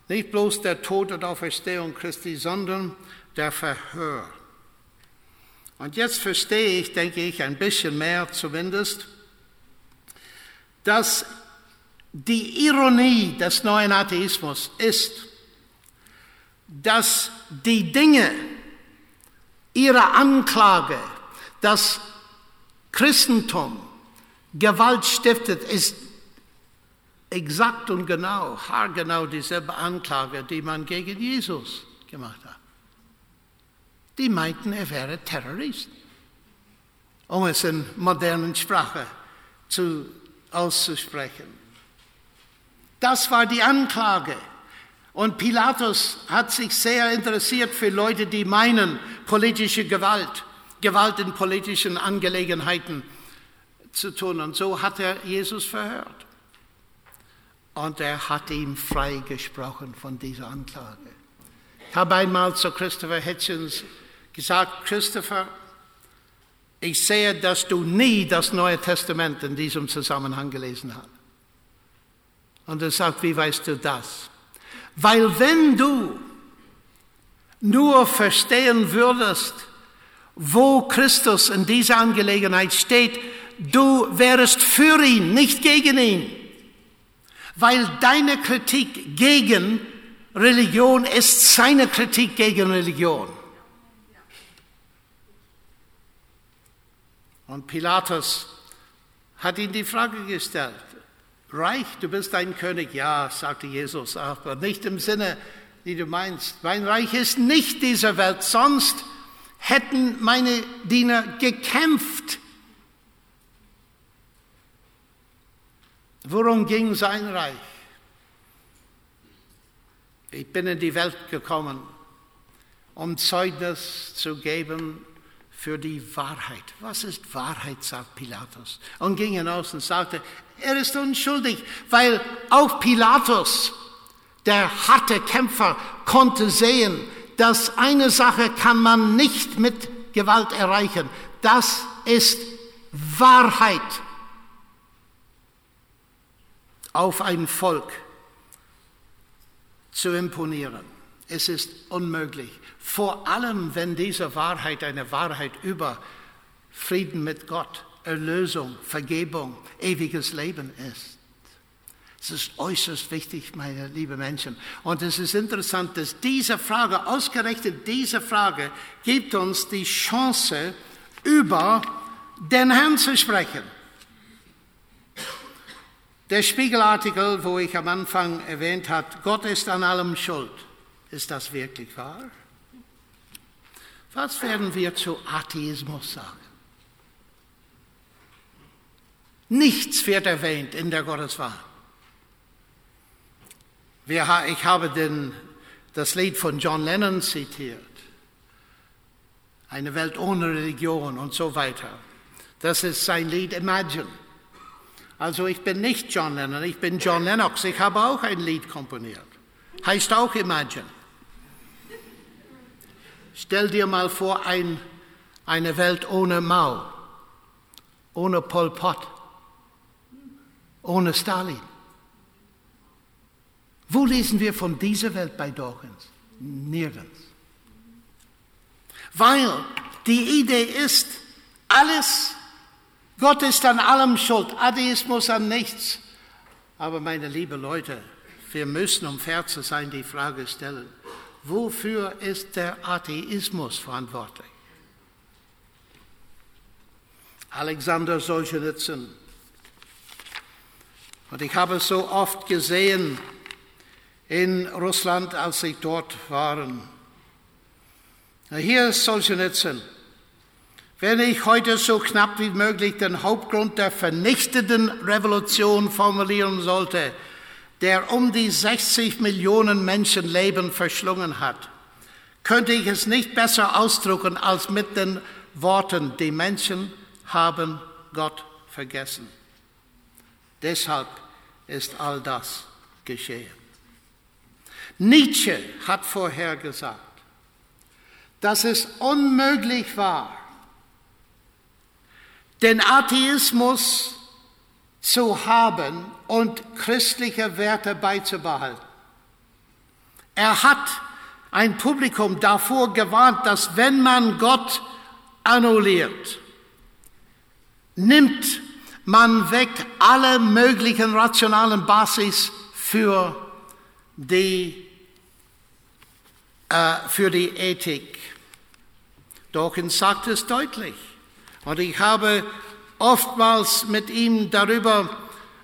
nicht bloß der Tod und Auferstehung Christi, sondern der Verhör. Und jetzt verstehe ich, denke ich, ein bisschen mehr zumindest, dass die Ironie des neuen Atheismus ist, dass die Dinge ihrer Anklage, das Christentum Gewalt stiftet, ist exakt und genau, haargenau dieselbe Anklage, die man gegen Jesus gemacht hat. Die meinten, er wäre Terrorist, um es in modernen Sprache zu, auszusprechen. Das war die Anklage. Und Pilatus hat sich sehr interessiert für Leute, die meinen, politische Gewalt, Gewalt in politischen Angelegenheiten zu tun. Und so hat er Jesus verhört. Und er hat ihm freigesprochen von dieser Anklage. Ich habe einmal zu Christopher Hitchens gesagt, Christopher, ich sehe, dass du nie das Neue Testament in diesem Zusammenhang gelesen hast. Und er sagt, wie weißt du das? Weil wenn du nur verstehen würdest, wo Christus in dieser Angelegenheit steht, du wärst für ihn, nicht gegen ihn. Weil deine Kritik gegen Religion ist seine Kritik gegen Religion. Und Pilatus hat ihm die Frage gestellt, Reich, du bist ein König. Ja, sagte Jesus, aber nicht im Sinne, wie du meinst. Mein Reich ist nicht dieser Welt, sonst hätten meine Diener gekämpft. Worum ging sein Reich? Ich bin in die Welt gekommen, um Zeugnis zu geben für die Wahrheit. Was ist Wahrheit, sagt Pilatus. Und ging hinaus und sagte, er ist unschuldig, weil auch Pilatus, der harte Kämpfer, konnte sehen, dass eine Sache kann man nicht mit Gewalt erreichen. Das ist Wahrheit auf ein Volk zu imponieren. Es ist unmöglich. Vor allem, wenn diese Wahrheit eine Wahrheit über Frieden mit Gott, Erlösung, Vergebung, ewiges Leben ist. Es ist äußerst wichtig, meine lieben Menschen. Und es ist interessant, dass diese Frage, ausgerechnet diese Frage, gibt uns die Chance, über den Herrn zu sprechen. Der Spiegelartikel, wo ich am Anfang erwähnt habe, Gott ist an allem schuld. Ist das wirklich wahr? Was werden wir zu Atheismus sagen? Nichts wird erwähnt in der Gotteswahrheit. Ich habe den, das Lied von John Lennon zitiert. Eine Welt ohne Religion und so weiter. Das ist sein Lied Imagine. Also ich bin nicht John Lennon, ich bin John Lennox. Ich habe auch ein Lied komponiert. Heißt auch Imagine. Stell dir mal vor, ein, eine Welt ohne Mao, ohne Pol Pot, ohne Stalin. Wo lesen wir von dieser Welt bei Dawkins? Nirgends. Weil die Idee ist, alles, Gott ist an allem schuld, Atheismus an nichts. Aber meine lieben Leute, wir müssen, um fair zu sein, die Frage stellen, wofür ist der Atheismus verantwortlich? Alexander Solzhenitsyn. Und ich habe so oft gesehen, in Russland, als sie dort waren. Hier ist Solzhenitsyn. Wenn ich heute so knapp wie möglich den Hauptgrund der vernichtenden Revolution formulieren sollte, der um die 60 Millionen Menschenleben verschlungen hat, könnte ich es nicht besser ausdrücken als mit den Worten, die Menschen haben Gott vergessen. Deshalb ist all das geschehen. Nietzsche hat vorhergesagt, dass es unmöglich war, den Atheismus zu haben und christliche Werte beizubehalten. Er hat ein Publikum davor gewarnt, dass wenn man Gott annulliert, nimmt man weg alle möglichen rationalen Basis für die äh, für die Ethik. Dawkins sagt es deutlich. Und ich habe oftmals mit ihm darüber,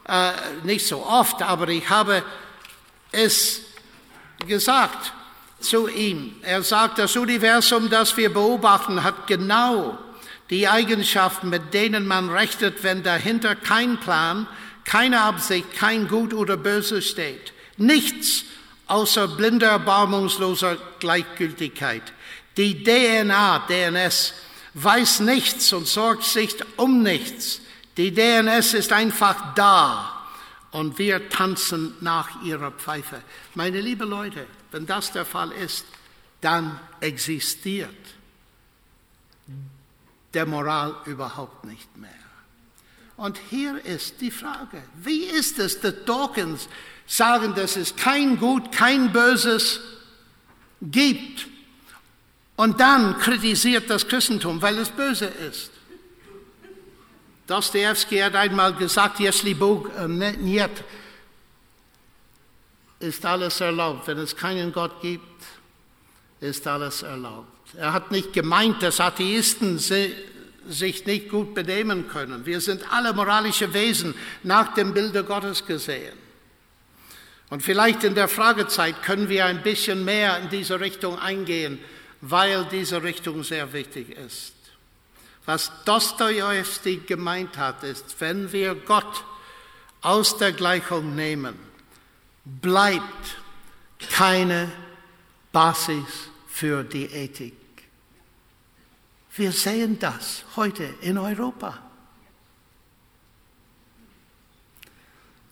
äh, nicht so oft, aber ich habe es gesagt zu ihm. Er sagt, das Universum, das wir beobachten, hat genau die Eigenschaften, mit denen man rechnet, wenn dahinter kein Plan, keine Absicht, kein Gut oder Böse steht. Nichts außer blinder, erbarmungsloser Gleichgültigkeit. Die DNA, DNS, weiß nichts und sorgt sich um nichts. Die DNS ist einfach da und wir tanzen nach ihrer Pfeife. Meine lieben Leute, wenn das der Fall ist, dann existiert der Moral überhaupt nicht mehr. Und hier ist die Frage, wie ist es, dass Dawkins sagen, dass es kein Gut, kein Böses gibt Und dann kritisiert das Christentum, weil es böse ist. Dostoevsky hat einmal gesagt, если Bog нет, ist alles erlaubt. Wenn es keinen Gott gibt, ist alles erlaubt. Er hat nicht gemeint, dass Atheisten sich nicht gut benehmen können. Wir sind alle moralische Wesen nach dem Bilde Gottes gesehen. Und vielleicht in der Fragezeit können wir ein bisschen mehr in diese Richtung eingehen, weil diese Richtung sehr wichtig ist. Was Dostoevsky gemeint hat, ist, wenn wir Gott aus der Gleichung nehmen, bleibt keine Basis für die Ethik. Wir sehen das heute in Europa.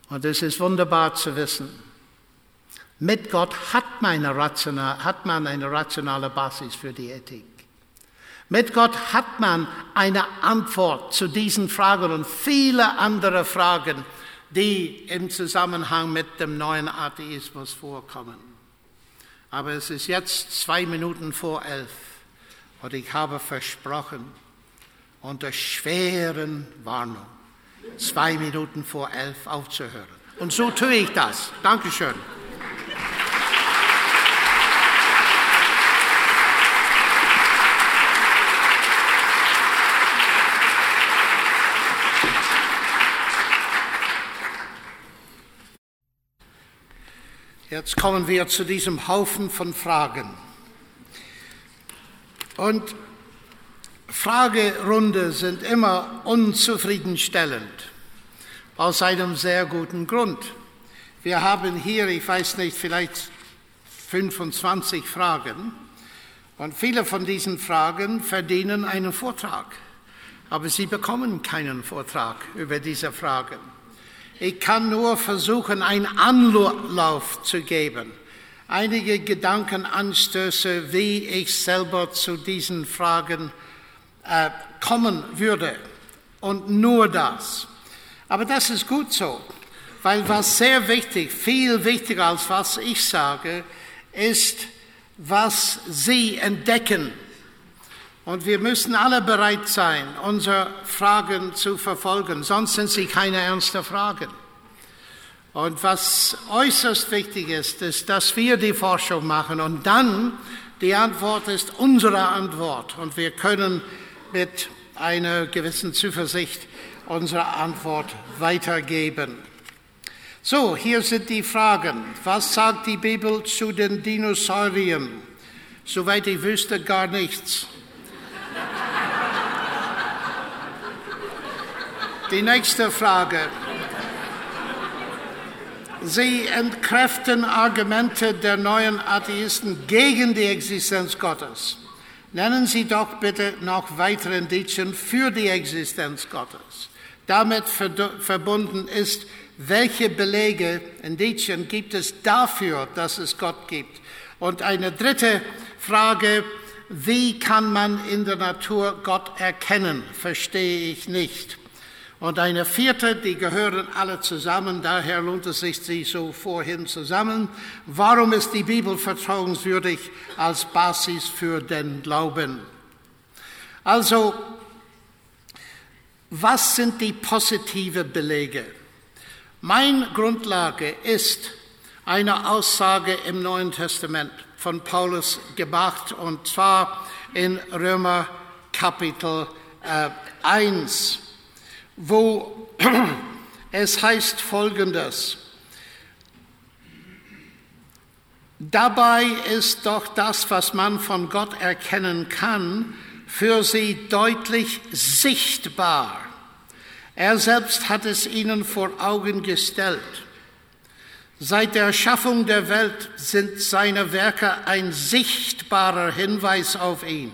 Und es ist wunderbar zu wissen, mit Gott hat man, eine rational, hat man eine rationale Basis für die Ethik. Mit Gott hat man eine Antwort zu diesen Fragen und viele andere Fragen, die im Zusammenhang mit dem neuen Atheismus vorkommen. Aber es ist jetzt zwei Minuten vor elf und ich habe versprochen, unter schweren Warnung, zwei Minuten vor elf aufzuhören. Und so tue ich das. Dankeschön. Jetzt kommen wir zu diesem Haufen von Fragen. Und Fragerunde sind immer unzufriedenstellend, aus einem sehr guten Grund. Wir haben hier, ich weiß nicht, vielleicht 25 Fragen und viele von diesen Fragen verdienen einen Vortrag, aber sie bekommen keinen Vortrag über diese Fragen. Ich kann nur versuchen, einen Anlauf zu geben, einige Gedankenanstöße, wie ich selber zu diesen Fragen äh, kommen würde. Und nur das. Aber das ist gut so, weil was sehr wichtig, viel wichtiger als was ich sage, ist, was Sie entdecken und wir müssen alle bereit sein, unsere Fragen zu verfolgen, sonst sind sie keine ernsten Fragen. Und was äußerst wichtig ist, ist, dass wir die Forschung machen und dann die Antwort ist unsere Antwort und wir können mit einer gewissen Zuversicht unsere Antwort weitergeben. So, hier sind die Fragen. Was sagt die Bibel zu den Dinosauriern? Soweit ich wüsste, gar nichts. Die nächste Frage. Sie entkräften Argumente der neuen Atheisten gegen die Existenz Gottes. Nennen Sie doch bitte noch weitere Indizien für die Existenz Gottes. Damit verbunden ist, welche Belege, Indizien gibt es dafür, dass es Gott gibt? Und eine dritte Frage, wie kann man in der Natur Gott erkennen, verstehe ich nicht. Und eine vierte, die gehören alle zusammen, daher lohnt es sich, sie so vorhin zusammen. Warum ist die Bibel vertrauenswürdig als Basis für den Glauben? Also, was sind die positiven Belege? Mein Grundlage ist eine Aussage im Neuen Testament von Paulus gemacht, und zwar in Römer Kapitel äh, 1 wo es heißt Folgendes. Dabei ist doch das, was man von Gott erkennen kann, für sie deutlich sichtbar. Er selbst hat es ihnen vor Augen gestellt. Seit der Erschaffung der Welt sind seine Werke ein sichtbarer Hinweis auf ihn,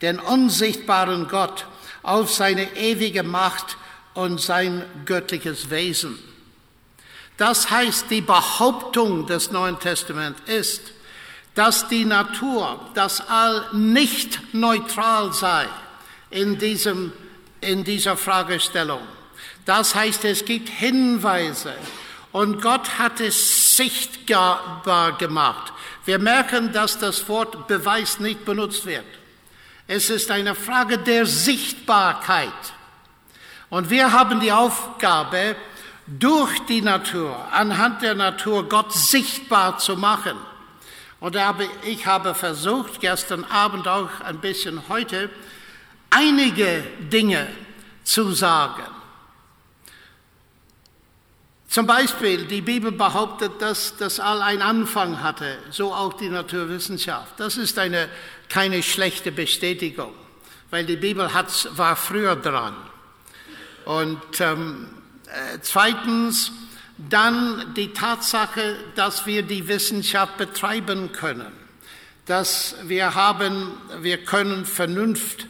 den unsichtbaren Gott, auf seine ewige Macht und sein göttliches Wesen. Das heißt, die Behauptung des Neuen Testaments ist, dass die Natur, das All nicht neutral sei in, diesem, in dieser Fragestellung. Das heißt, es gibt Hinweise und Gott hat es sichtbar gemacht. Wir merken, dass das Wort Beweis nicht benutzt wird. Es ist eine Frage der Sichtbarkeit. Und wir haben die Aufgabe, durch die Natur, anhand der Natur, Gott sichtbar zu machen. Und ich habe versucht, gestern Abend auch ein bisschen heute, einige Dinge zu sagen. Zum Beispiel, die Bibel behauptet, dass das All einen Anfang hatte, so auch die Naturwissenschaft. Das ist eine, keine schlechte Bestätigung, weil die Bibel hat, war früher dran. Und ähm, äh, zweitens, Dann die Tatsache, dass wir die Wissenschaft betreiben können, dass wir haben, wir können Vernunft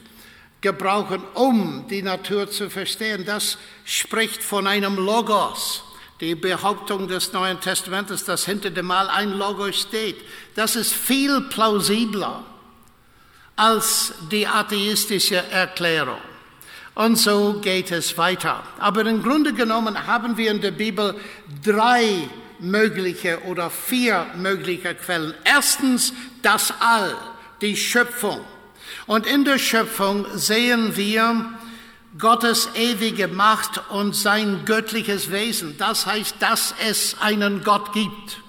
gebrauchen, um die Natur zu verstehen. Das spricht von einem Logos. Die Behauptung des Neuen Testamentes, dass hinter dem Mal ein Logos steht, das ist viel plausibler als die atheistische Erklärung. Und so geht es weiter. Aber im Grunde genommen haben wir in der Bibel drei mögliche oder vier mögliche Quellen. Erstens das All, die Schöpfung. Und in der Schöpfung sehen wir Gottes ewige Macht und sein göttliches Wesen. Das heißt, dass es einen Gott gibt.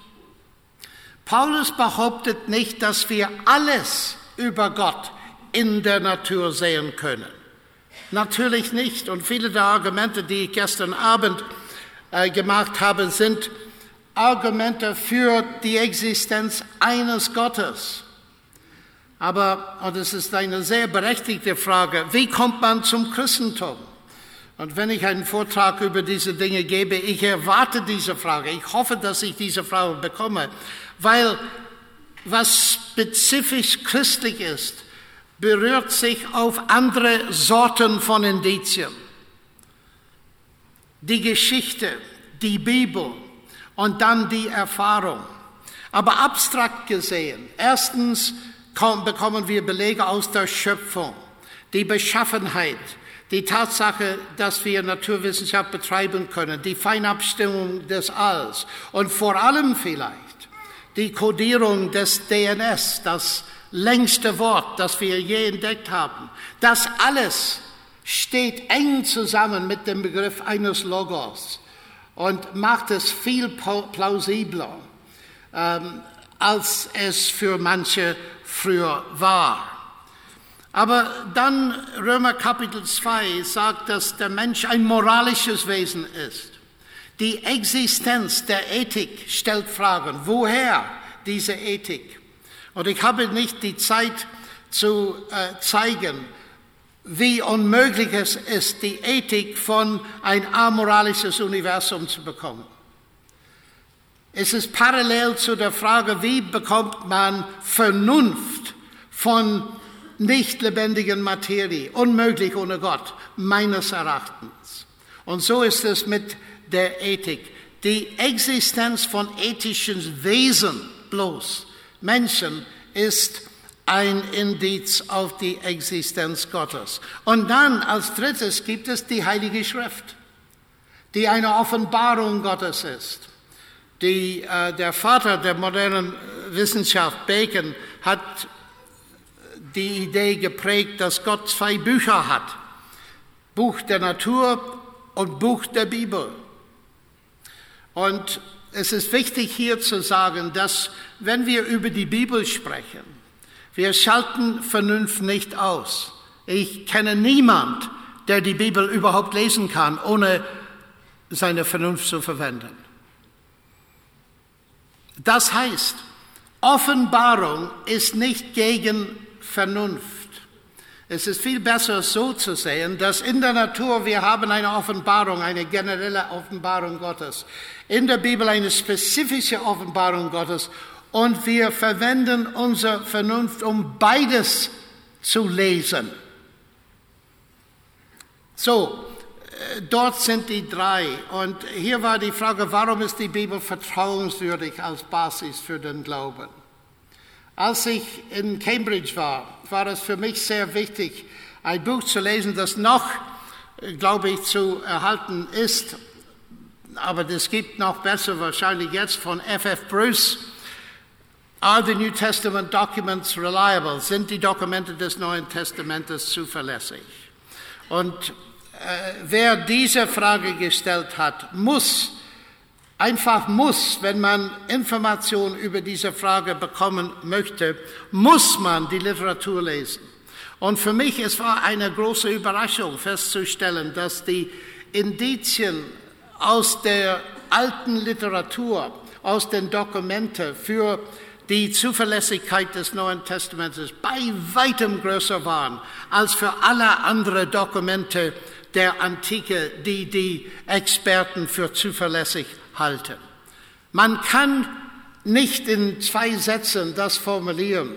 Paulus behauptet nicht, dass wir alles über Gott in der Natur sehen können. Natürlich nicht. Und viele der Argumente, die ich gestern Abend äh, gemacht habe, sind Argumente für die Existenz eines Gottes. Aber, und es ist eine sehr berechtigte Frage, wie kommt man zum Christentum? Und wenn ich einen Vortrag über diese Dinge gebe, ich erwarte diese Frage. Ich hoffe, dass ich diese Frage bekomme, weil was spezifisch christlich ist, berührt sich auf andere Sorten von Indizien. Die Geschichte, die Bibel und dann die Erfahrung. Aber abstrakt gesehen, erstens bekommen wir Belege aus der Schöpfung, die Beschaffenheit, die Tatsache, dass wir Naturwissenschaft betreiben können, die Feinabstimmung des Alls und vor allem vielleicht die Kodierung des DNS, das längste Wort, das wir je entdeckt haben. Das alles steht eng zusammen mit dem Begriff eines Logos und macht es viel plausibler, ähm, als es für manche früher war. Aber dann Römer Kapitel 2 sagt, dass der Mensch ein moralisches Wesen ist. Die Existenz der Ethik stellt Fragen. Woher diese Ethik? Und ich habe nicht die Zeit zu äh, zeigen, wie unmöglich es ist, die Ethik von ein amoralisches Universum zu bekommen. Es ist parallel zu der Frage, wie bekommt man Vernunft von nicht lebendigen Materie, unmöglich ohne Gott, meines Erachtens. Und so ist es mit der Ethik. Die Existenz von ethischen Wesen bloß Menschen ist ein Indiz auf die Existenz Gottes. Und dann als drittes gibt es die Heilige Schrift, die eine Offenbarung Gottes ist. Die, äh, der Vater der modernen Wissenschaft, Bacon, hat die Idee geprägt, dass Gott zwei Bücher hat. Buch der Natur und Buch der Bibel. Und es ist wichtig hier zu sagen, dass wenn wir über die Bibel sprechen, wir schalten Vernunft nicht aus. Ich kenne niemand, der die Bibel überhaupt lesen kann, ohne seine Vernunft zu verwenden. Das heißt, Offenbarung ist nicht gegen Vernunft. Es ist viel besser so zu sehen, dass in der Natur wir haben eine Offenbarung, eine generelle Offenbarung Gottes. In der Bibel eine spezifische Offenbarung Gottes und wir verwenden unsere Vernunft, um beides zu lesen. So, dort sind die drei. Und hier war die Frage, warum ist die Bibel vertrauenswürdig als Basis für den Glauben? Als ich in Cambridge war, war es für mich sehr wichtig, ein Buch zu lesen, das noch, glaube ich, zu erhalten ist. Aber es gibt noch besser wahrscheinlich jetzt von F.F. Bruce. Are the New Testament documents reliable? Sind die Dokumente des Neuen Testamentes zuverlässig? Und wer diese Frage gestellt hat, muss einfach muss, wenn man Informationen über diese Frage bekommen möchte, muss man die Literatur lesen. Und für mich es war eine große Überraschung festzustellen, dass die Indizien aus der alten Literatur, aus den Dokumenten für die Zuverlässigkeit des Neuen Testaments bei weitem größer waren als für alle anderen Dokumente der Antike, die die Experten für zuverlässig halten. Man kann nicht in zwei Sätzen das formulieren.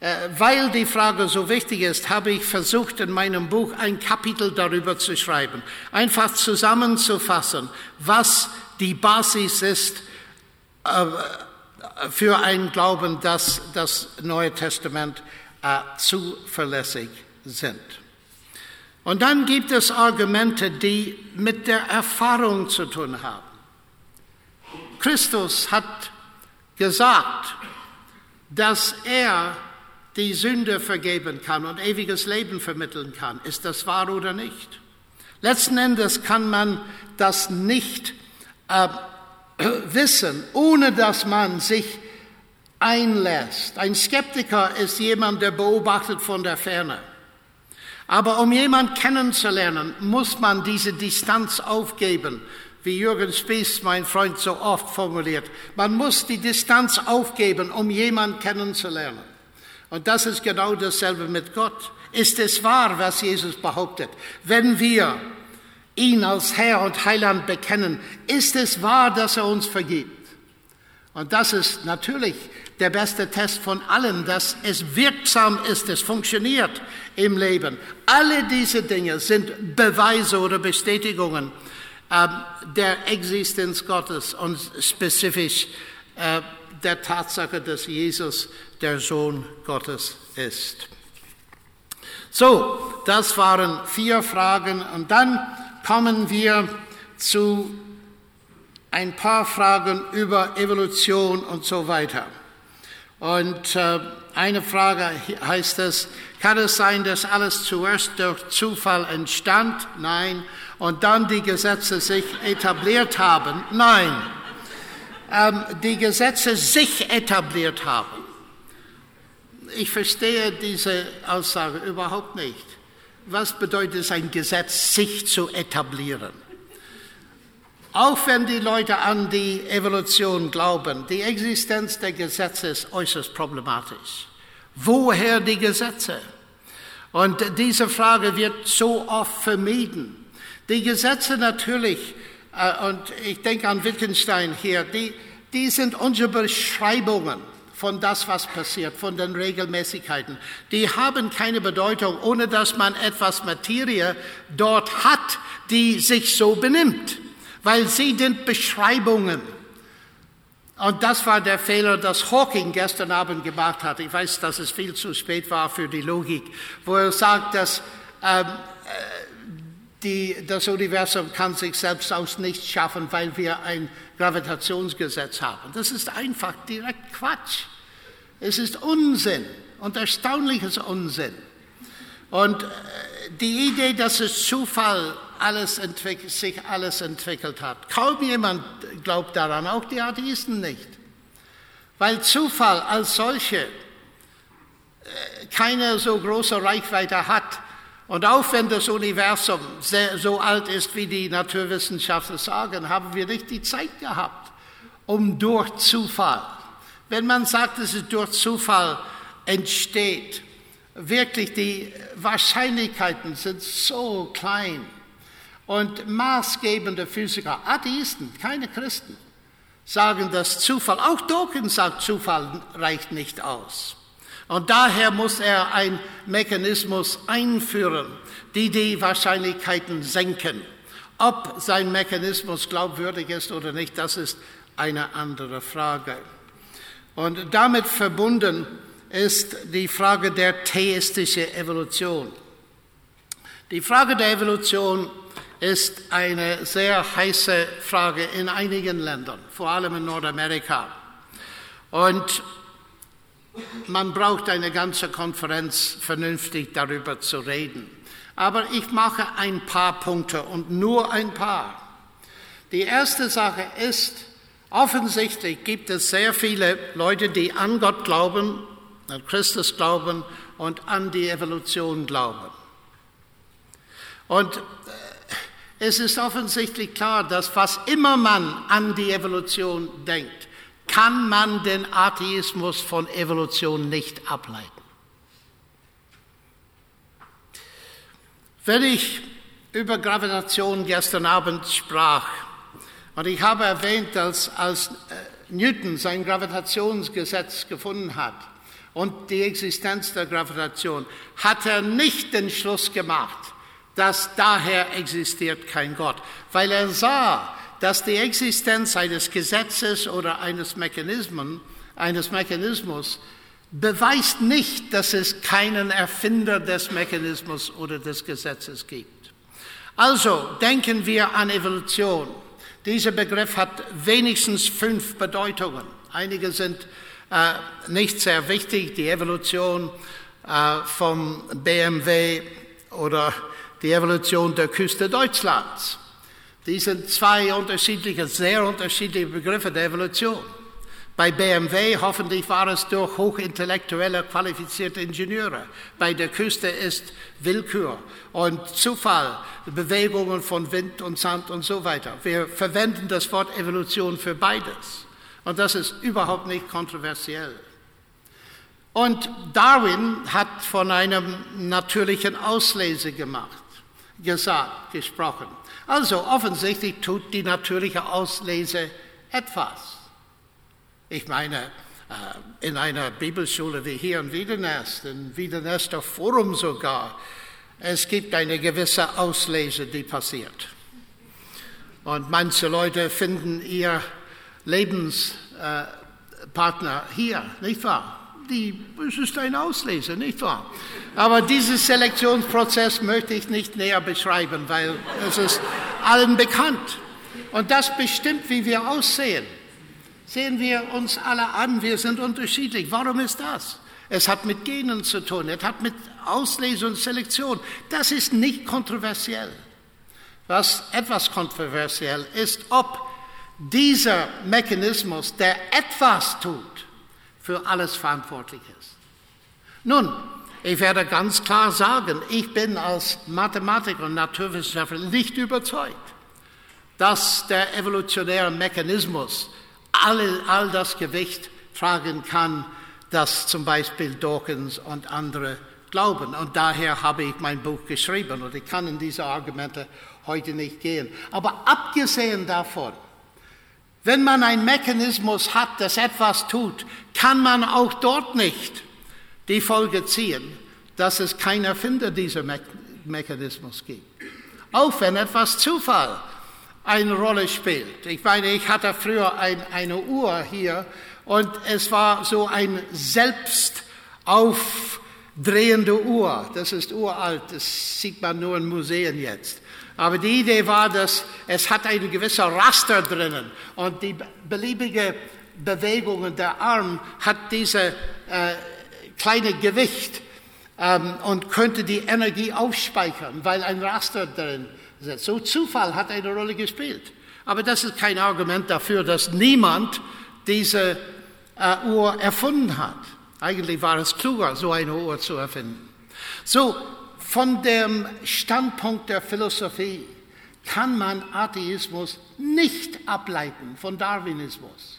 Äh, weil die Frage so wichtig ist, habe ich versucht, in meinem Buch ein Kapitel darüber zu schreiben, einfach zusammenzufassen, was die Basis ist äh, für ein Glauben, dass das Neue Testament äh, zuverlässig sind. Und dann gibt es Argumente, die mit der Erfahrung zu tun haben. Christus hat gesagt, dass er die Sünde vergeben kann und ewiges Leben vermitteln kann. Ist das wahr oder nicht? Letzten Endes kann man das nicht äh, wissen, ohne dass man sich einlässt. Ein Skeptiker ist jemand, der beobachtet von der Ferne. Aber um jemanden kennenzulernen, muss man diese Distanz aufgeben, wie Jürgen Spieß, mein Freund, so oft formuliert. Man muss die Distanz aufgeben, um jemanden kennenzulernen. Und das ist genau dasselbe mit Gott. Ist es wahr, was Jesus behauptet? Wenn wir ihn als Herr und Heiland bekennen, ist es wahr, dass er uns vergibt? Und das ist natürlich der beste Test von allen, dass es wirksam ist, es funktioniert im Leben. Alle diese Dinge sind Beweise oder Bestätigungen äh, der Existenz Gottes und spezifisch äh, der Tatsache, dass Jesus der Sohn Gottes ist. So, das waren vier Fragen und dann kommen wir zu ein paar Fragen über Evolution und so weiter. Und äh, eine Frage heißt es, kann es sein, dass alles zuerst durch Zufall entstand? Nein. Und dann die Gesetze sich etabliert haben? Nein. Ähm, die Gesetze sich etabliert haben ich verstehe diese Aussage überhaupt nicht. Was bedeutet es, ein Gesetz sich zu etablieren? Auch wenn die Leute an die Evolution glauben, die Existenz der Gesetze ist äußerst problematisch. Woher die Gesetze? Und diese Frage wird so oft vermieden. Die Gesetze natürlich, äh, und ich denke an Wittgenstein hier, die, die sind unsere Beschreibungen von das, was passiert, von den Regelmäßigkeiten. Die haben keine Bedeutung, ohne dass man etwas Materie dort hat, die sich so benimmt, weil sie sind Beschreibungen. Und das war der Fehler, das Hawking gestern Abend gemacht hat. Ich weiß, dass es viel zu spät war für die Logik, wo er sagt, dass ähm, äh, die, das Universum kann sich selbst aus nichts schaffen, weil wir ein Gravitationsgesetz haben. Das ist einfach direkt Quatsch. Es ist Unsinn und erstaunliches Unsinn. Und äh, die Idee, dass es Zufall alles sich alles entwickelt hat, kaum jemand glaubt daran, auch die Atheisten nicht. Weil Zufall als solche äh, keine so große Reichweite hat. Und auch wenn das Universum sehr, so alt ist, wie die Naturwissenschaftler sagen, haben wir nicht die Zeit gehabt, um durch Zufall wenn man sagt, dass es durch Zufall entsteht, wirklich die Wahrscheinlichkeiten sind so klein. Und maßgebende Physiker, Atheisten, keine Christen, sagen, dass Zufall, auch Dawkins sagt, Zufall reicht nicht aus. Und daher muss er einen Mechanismus einführen, die die Wahrscheinlichkeiten senken. Ob sein Mechanismus glaubwürdig ist oder nicht, das ist eine andere Frage. Und damit verbunden ist die Frage der theistischen Evolution. Die Frage der Evolution ist eine sehr heiße Frage in einigen Ländern, vor allem in Nordamerika. Und man braucht eine ganze Konferenz, vernünftig darüber zu reden. Aber ich mache ein paar Punkte und nur ein paar. Die erste Sache ist, Offensichtlich gibt es sehr viele Leute, die an Gott glauben, an Christus glauben und an die Evolution glauben. Und es ist offensichtlich klar, dass was immer man an die Evolution denkt, kann man den Atheismus von Evolution nicht ableiten. Wenn ich über Gravitation gestern Abend sprach, und ich habe erwähnt, dass als äh, Newton sein Gravitationsgesetz gefunden hat und die Existenz der Gravitation, hat er nicht den Schluss gemacht, dass daher existiert kein Gott, weil er sah, dass die Existenz eines Gesetzes oder eines Mechanismus, eines Mechanismus beweist nicht, dass es keinen Erfinder des Mechanismus oder des Gesetzes gibt. Also denken wir an Evolution. Dieser Begriff hat wenigstens fünf Bedeutungen. Einige sind äh, nicht sehr wichtig, die Evolution äh, vom BMW oder die Evolution der Küste Deutschlands. Dies sind zwei unterschiedliche, sehr unterschiedliche Begriffe der Evolution. Bei BMW hoffentlich war es durch hochintellektuelle, qualifizierte Ingenieure. Bei der Küste ist Willkür und Zufall, Bewegungen von Wind und Sand und so weiter. Wir verwenden das Wort Evolution für beides. Und das ist überhaupt nicht kontroversiell. Und Darwin hat von einem natürlichen Auslese gemacht gesagt, gesprochen. Also offensichtlich tut die natürliche Auslese etwas. Ich meine, äh, in einer Bibelschule wie hier in Wiedernest, in Wiedernester Forum sogar, es gibt eine gewisse Auslese, die passiert. Und manche Leute finden ihr Lebenspartner hier, nicht wahr? Die, es ist ein Auslese, nicht wahr? Aber diesen Selektionsprozess möchte ich nicht näher beschreiben, weil es ist allen bekannt. Und das bestimmt, wie wir aussehen. Sehen wir uns alle an, wir sind unterschiedlich. Warum ist das? Es hat mit Genen zu tun, es hat mit Auslese und Selektion. Das ist nicht kontroversiell. Was etwas kontroversiell ist, ob dieser Mechanismus, der etwas tut, für alles verantwortlich ist. Nun, ich werde ganz klar sagen, ich bin als Mathematiker und Naturwissenschaftler nicht überzeugt, dass der evolutionäre Mechanismus all, all das Gewicht tragen kann, das zum Beispiel Dawkins und andere glauben. Und daher habe ich mein Buch geschrieben und ich kann in diese Argumente heute nicht gehen. Aber abgesehen davon, wenn man einen Mechanismus hat, das etwas tut, kann man auch dort nicht die Folge ziehen, dass es keinen Erfinder dieser Me Mechanismus gibt. Auch wenn etwas Zufall eine Rolle spielt. Ich meine, ich hatte früher ein, eine Uhr hier und es war so ein selbst aufdrehende Uhr. Das ist uralt, das sieht man nur in Museen jetzt. Aber die Idee war, dass es hat ein gewisser Raster drinnen und die beliebige Bewegungen der Arm hat diese äh, kleine Gewicht ähm, und könnte die Energie aufspeichern, weil ein Raster drin ist. So Zufall hat eine Rolle gespielt. Aber das ist kein Argument dafür, dass niemand diese äh, Uhr erfunden hat. Eigentlich war es kluger, so eine Uhr zu erfinden. So, von dem Standpunkt der Philosophie kann man Atheismus nicht ableiten von Darwinismus.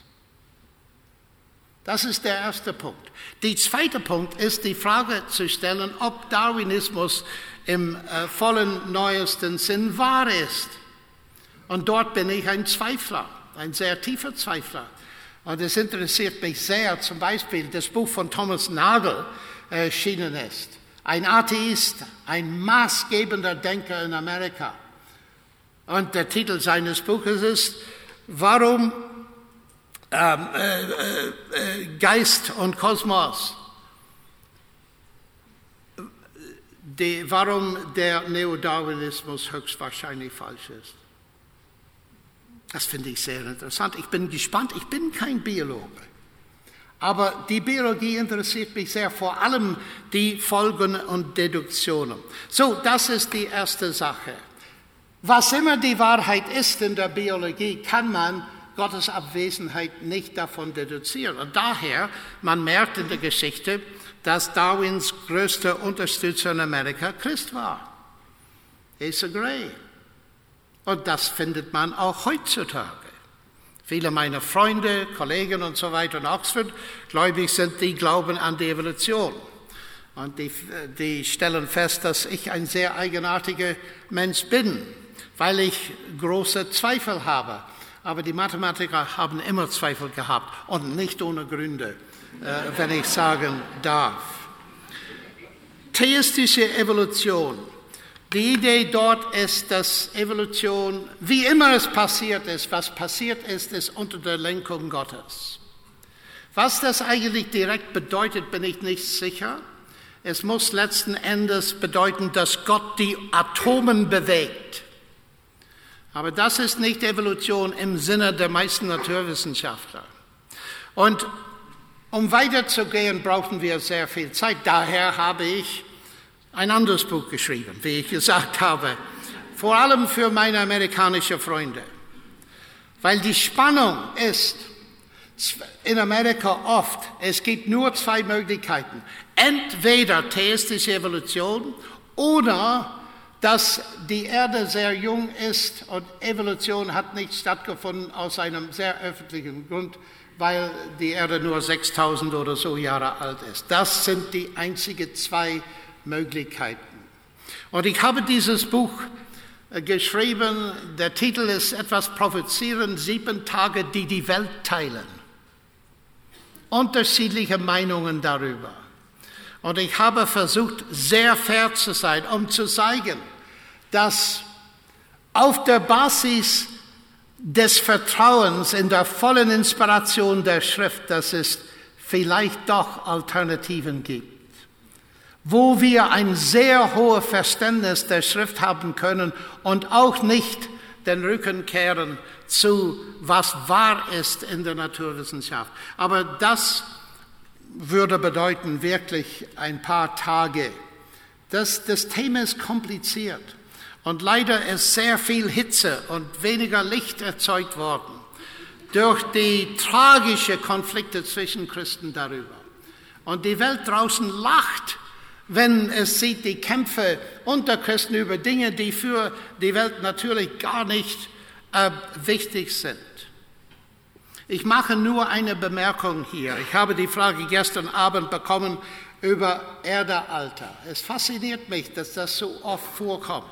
Das ist der erste Punkt. Der zweite Punkt ist die Frage zu stellen, ob Darwinismus im äh, vollen neuesten Sinn wahr ist. Und dort bin ich ein Zweifler, ein sehr tiefer Zweifler. Und es interessiert mich sehr, zum Beispiel das Buch von Thomas Nagel erschienen ist. Ein Atheist, ein maßgebender Denker in Amerika. Und der Titel seines Buches ist, warum ähm, äh, äh, Geist und Kosmos, die, warum der Neodarwinismus höchstwahrscheinlich falsch ist. Das finde ich sehr interessant. Ich bin gespannt, ich bin kein Biologe. Aber die Biologie interessiert mich sehr, vor allem die Folgen und Deduktionen. So, das ist die erste Sache. Was immer die Wahrheit ist in der Biologie, kann man Gottes Abwesenheit nicht davon deduzieren. Und daher, man merkt in der Geschichte, dass Darwins größter Unterstützer in Amerika Christ war. Asa Gray. Und das findet man auch heutzutage. Viele meiner Freunde, Kollegen und so weiter in Oxford gläubig sind, die glauben an die Evolution. Und die, die stellen fest, dass ich ein sehr eigenartiger Mensch bin, weil ich große Zweifel habe. Aber die Mathematiker haben immer Zweifel gehabt und nicht ohne Gründe, äh, wenn ich sagen darf. Theistische Evolution. Die Idee dort ist, dass Evolution, wie immer es passiert ist, was passiert ist, ist unter der Lenkung Gottes. Was das eigentlich direkt bedeutet, bin ich nicht sicher. Es muss letzten Endes bedeuten, dass Gott die Atomen bewegt. Aber das ist nicht Evolution im Sinne der meisten Naturwissenschaftler. Und um weiterzugehen, brauchen wir sehr viel Zeit. Daher habe ich ein anderes Buch geschrieben, wie ich gesagt habe, vor allem für meine amerikanischen Freunde. Weil die Spannung ist in Amerika oft, es gibt nur zwei Möglichkeiten. Entweder theistische Evolution oder dass die Erde sehr jung ist und Evolution hat nicht stattgefunden aus einem sehr öffentlichen Grund, weil die Erde nur 6000 oder so Jahre alt ist. Das sind die einzigen zwei Möglichkeiten. Und ich habe dieses Buch äh, geschrieben, der Titel ist etwas provozierend, sieben Tage, die die Welt teilen. Unterschiedliche Meinungen darüber. Und ich habe versucht, sehr fair zu sein, um zu zeigen, dass auf der Basis des Vertrauens in der vollen Inspiration der Schrift, dass es vielleicht doch Alternativen gibt wo wir ein sehr hohes Verständnis der Schrift haben können und auch nicht den Rücken kehren zu, was wahr ist in der Naturwissenschaft. Aber das würde bedeuten wirklich ein paar Tage. Das, das Thema ist kompliziert und leider ist sehr viel Hitze und weniger Licht erzeugt worden durch die tragischen Konflikte zwischen Christen darüber. Und die Welt draußen lacht wenn es sieht die Kämpfe unter Christen über Dinge, die für die Welt natürlich gar nicht äh, wichtig sind. Ich mache nur eine Bemerkung hier. Ich habe die Frage gestern Abend bekommen über Erdealter. Es fasziniert mich, dass das so oft vorkommt.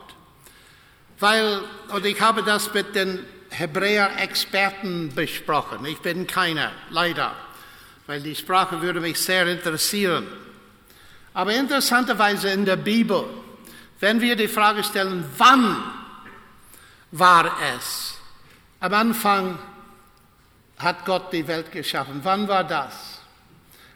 Weil, und ich habe das mit den Hebräer-Experten besprochen. Ich bin keiner, leider, weil die Sprache würde mich sehr interessieren. Aber interessanterweise in der Bibel, wenn wir die Frage stellen, wann war es? Am Anfang hat Gott die Welt geschaffen. Wann war das?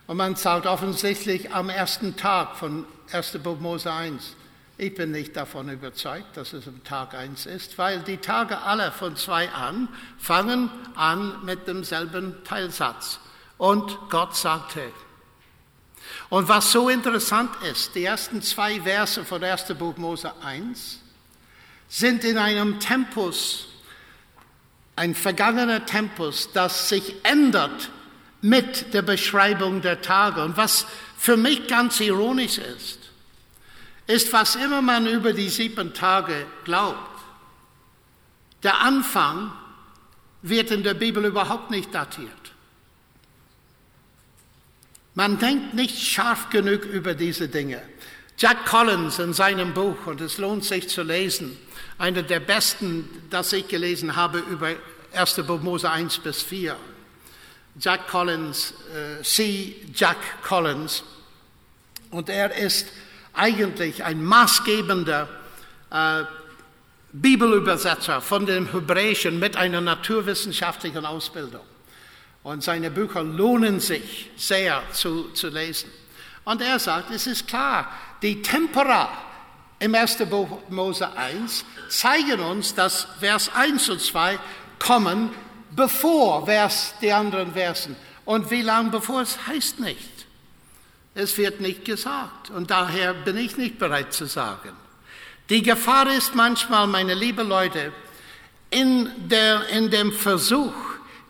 Und man sagt offensichtlich am ersten Tag von 1. Buch Mose 1. Ich bin nicht davon überzeugt, dass es am Tag 1 ist, weil die Tage alle von zwei an fangen an mit demselben Teilsatz. Und Gott sagte, und was so interessant ist, die ersten zwei Verse von 1. Buch Mose 1 sind in einem Tempus, ein vergangener Tempus, das sich ändert mit der Beschreibung der Tage. Und was für mich ganz ironisch ist, ist, was immer man über die sieben Tage glaubt. Der Anfang wird in der Bibel überhaupt nicht datiert. Man denkt nicht scharf genug über diese Dinge. Jack Collins in seinem Buch, und es lohnt sich zu lesen, einer der besten, das ich gelesen habe über 1. Buch Mose 1 bis 4. Jack Collins, äh, C. Jack Collins, und er ist eigentlich ein maßgebender äh, Bibelübersetzer von dem Hebräischen mit einer naturwissenschaftlichen Ausbildung. Und seine Bücher lohnen sich sehr zu, zu lesen. Und er sagt, es ist klar, die Tempera im 1. Buch Mose 1 zeigen uns, dass Vers 1 und 2 kommen bevor Vers, die anderen Versen. Und wie lange bevor es heißt nicht. Es wird nicht gesagt. Und daher bin ich nicht bereit zu sagen. Die Gefahr ist manchmal, meine lieben Leute, in, der, in dem Versuch,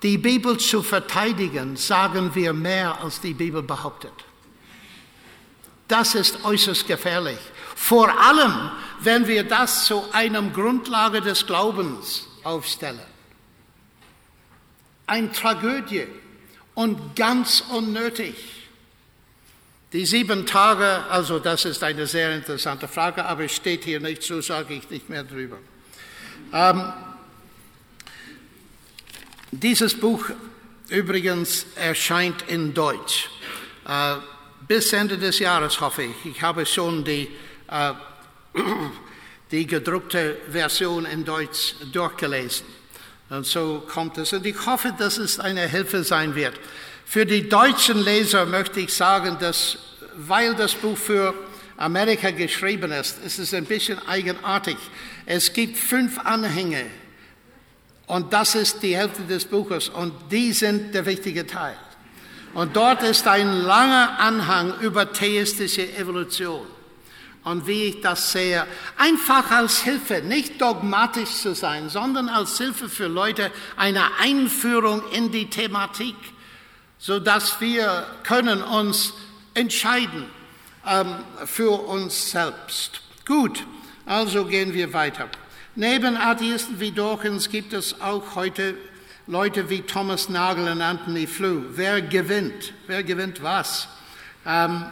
die Bibel zu verteidigen, sagen wir mehr, als die Bibel behauptet. Das ist äußerst gefährlich. Vor allem, wenn wir das zu einem Grundlage des Glaubens aufstellen. Eine Tragödie und ganz unnötig. Die sieben Tage, also das ist eine sehr interessante Frage, aber es steht hier nicht, so sage ich nicht mehr drüber. Ähm, dieses Buch übrigens erscheint in Deutsch. Äh, bis Ende des Jahres hoffe ich. Ich habe schon die, äh, die gedruckte Version in Deutsch durchgelesen. Und so kommt es. Und ich hoffe, dass es eine Hilfe sein wird. Für die deutschen Leser möchte ich sagen, dass, weil das Buch für Amerika geschrieben ist, ist es ein bisschen eigenartig. Es gibt fünf Anhänge und das ist die Hälfte des Buches und die sind der wichtige Teil. Und dort ist ein langer Anhang über theistische Evolution. Und wie ich das sehe, einfach als Hilfe, nicht dogmatisch zu sein, sondern als Hilfe für Leute, eine Einführung in die Thematik, so dass wir können uns entscheiden ähm, für uns selbst. Gut, also gehen wir weiter. Neben Atheisten wie Dawkins gibt es auch heute Leute wie Thomas Nagel und Anthony Flew. Wer gewinnt? Wer gewinnt was? Ähm,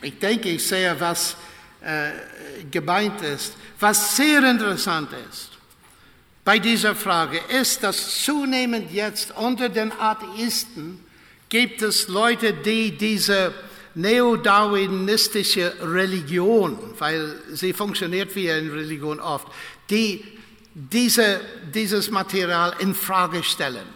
ich denke, ich sehe, was äh, gemeint ist. Was sehr interessant ist bei dieser Frage, ist, dass zunehmend jetzt unter den Atheisten gibt es Leute, die diese neo-darwinistische Religion, weil sie funktioniert wie eine Religion oft, die diese, dieses Material in Frage stellen.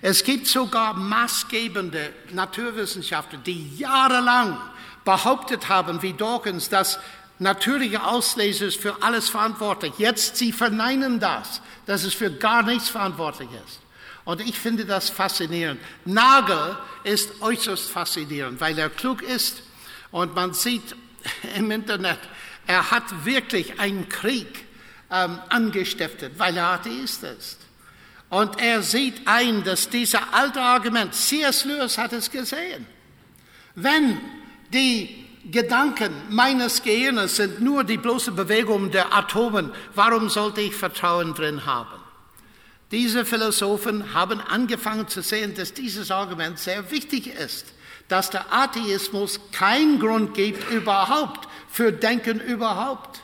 Es gibt sogar maßgebende Naturwissenschaftler, die jahrelang behauptet haben, wie Dawkins, dass natürliche Auslese ist für alles verantwortlich. Jetzt sie verneinen das, dass es für gar nichts verantwortlich ist. Und ich finde das faszinierend. Nagel ist äußerst faszinierend, weil er klug ist und man sieht im Internet, er hat wirklich einen Krieg ähm, angestiftet, weil er Atheist ist. Und er sieht ein, dass dieser alte Argument, C.S. Lewis hat es gesehen, wenn die Gedanken meines Gehirns sind nur die bloße Bewegung der Atomen, warum sollte ich Vertrauen drin haben? Diese Philosophen haben angefangen zu sehen, dass dieses Argument sehr wichtig ist, dass der Atheismus keinen Grund gibt überhaupt für Denken überhaupt.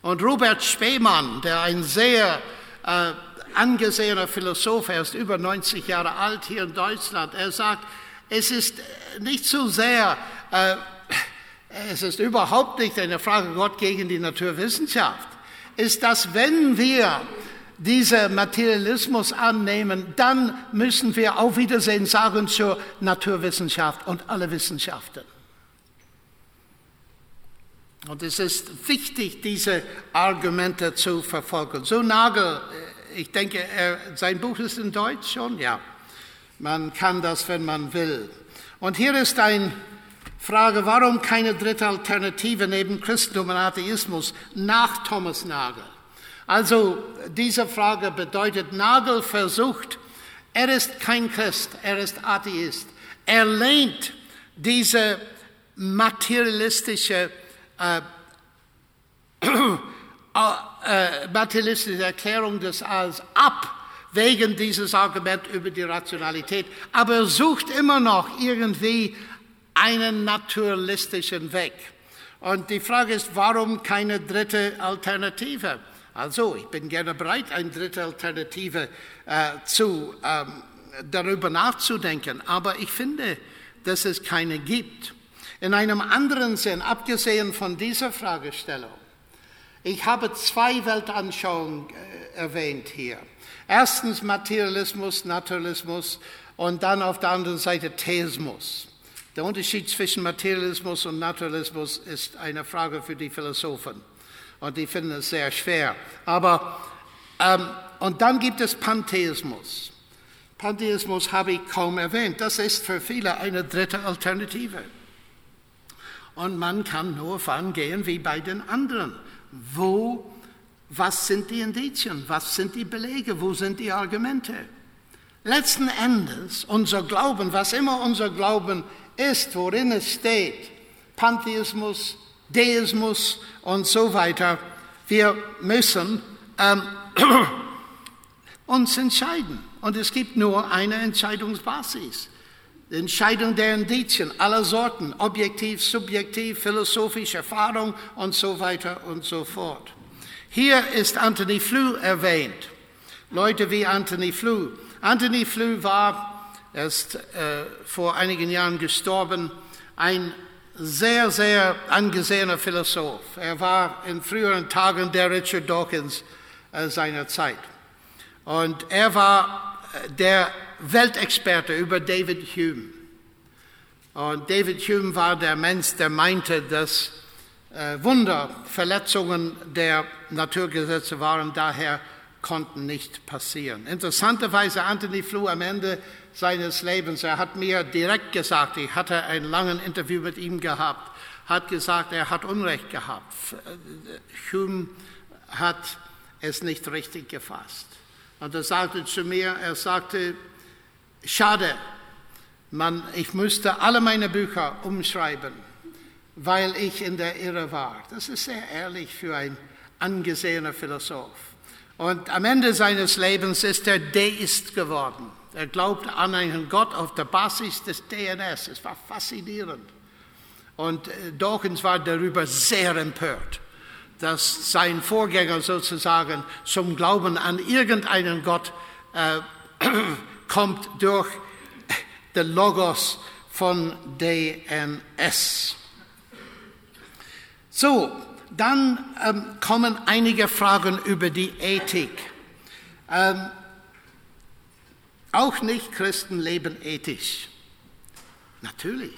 Und Robert Spemann, der ein sehr äh, angesehener Philosoph, er ist über 90 Jahre alt hier in Deutschland, er sagt, es ist nicht so sehr, äh, es ist überhaupt nicht eine Frage Gott gegen die Naturwissenschaft, ist, dass wenn wir diesen Materialismus annehmen, dann müssen wir auf Wiedersehen sagen zur Naturwissenschaft und alle Wissenschaften. Und es ist wichtig, diese Argumente zu verfolgen. So Nagel, äh, ich denke, er, sein Buch ist in Deutsch schon, ja. Man kann das, wenn man will. Und hier ist eine Frage, warum keine dritte Alternative neben Christentum und Atheismus nach Thomas Nagel? Also diese Frage bedeutet, Nagel versucht, er ist kein Christ, er ist Atheist. Er lehnt diese materialistische äh, äh, materialistische Erklärung des Alls ab, wegen dieses Argument über die Rationalität, aber er sucht immer noch irgendwie einen naturalistischen Weg. Und die Frage ist, warum keine dritte Alternative? Also, ich bin gerne bereit, eine dritte Alternative äh, zu, ähm, darüber nachzudenken, aber ich finde, dass es keine gibt. In einem anderen Sinn, abgesehen von dieser Fragestellung, ich habe zwei Weltanschauungen äh, erwähnt hier. Erstens Materialismus, Naturalismus und dann auf der anderen Seite Theismus. Der Unterschied zwischen Materialismus und Naturalismus ist eine Frage für die Philosophen und die finden es sehr schwer. Aber ähm, und dann gibt es Pantheismus. Pantheismus habe ich kaum erwähnt. Das ist für viele eine dritte Alternative. Und man kann nur vorangehen wie bei den anderen. Wo, was sind die Indizien? Was sind die Belege? Wo sind die Argumente? Letzten Endes, unser Glauben, was immer unser Glauben ist, worin es steht, Pantheismus, Deismus und so weiter, wir müssen ähm, uns entscheiden. Und es gibt nur eine Entscheidungsbasis. Entscheidung der Indizien aller Sorten, objektiv, subjektiv, philosophisch, Erfahrung und so weiter und so fort. Hier ist Anthony Flew erwähnt. Leute wie Anthony Flew. Anthony Flew war, er ist äh, vor einigen Jahren gestorben, ein sehr, sehr angesehener Philosoph. Er war in früheren Tagen der Richard Dawkins äh, seiner Zeit. Und er war äh, der Weltexperte über David Hume. Und David Hume war der Mensch, der meinte, dass äh, Wunder Verletzungen der Naturgesetze waren, daher konnten nicht passieren. Interessanterweise Anthony Flew am Ende seines Lebens, er hat mir direkt gesagt, ich hatte ein langes Interview mit ihm gehabt, hat gesagt, er hat Unrecht gehabt. Hume hat es nicht richtig gefasst. Und er sagte zu mir, er sagte, schade, man, ich müsste alle meine Bücher umschreiben, weil ich in der Irre war. Das ist sehr ehrlich für ein angesehener Philosoph. Und am Ende seines Lebens ist er Deist geworden. Er glaubt an einen Gott auf der Basis des DNS. Es war faszinierend. Und äh, Dawkins war darüber sehr empört, dass sein Vorgänger sozusagen zum Glauben an irgendeinen Gott äh, kommt durch den Logos von DNS. So, dann ähm, kommen einige Fragen über die Ethik. Ähm, auch Nicht-Christen leben ethisch. Natürlich.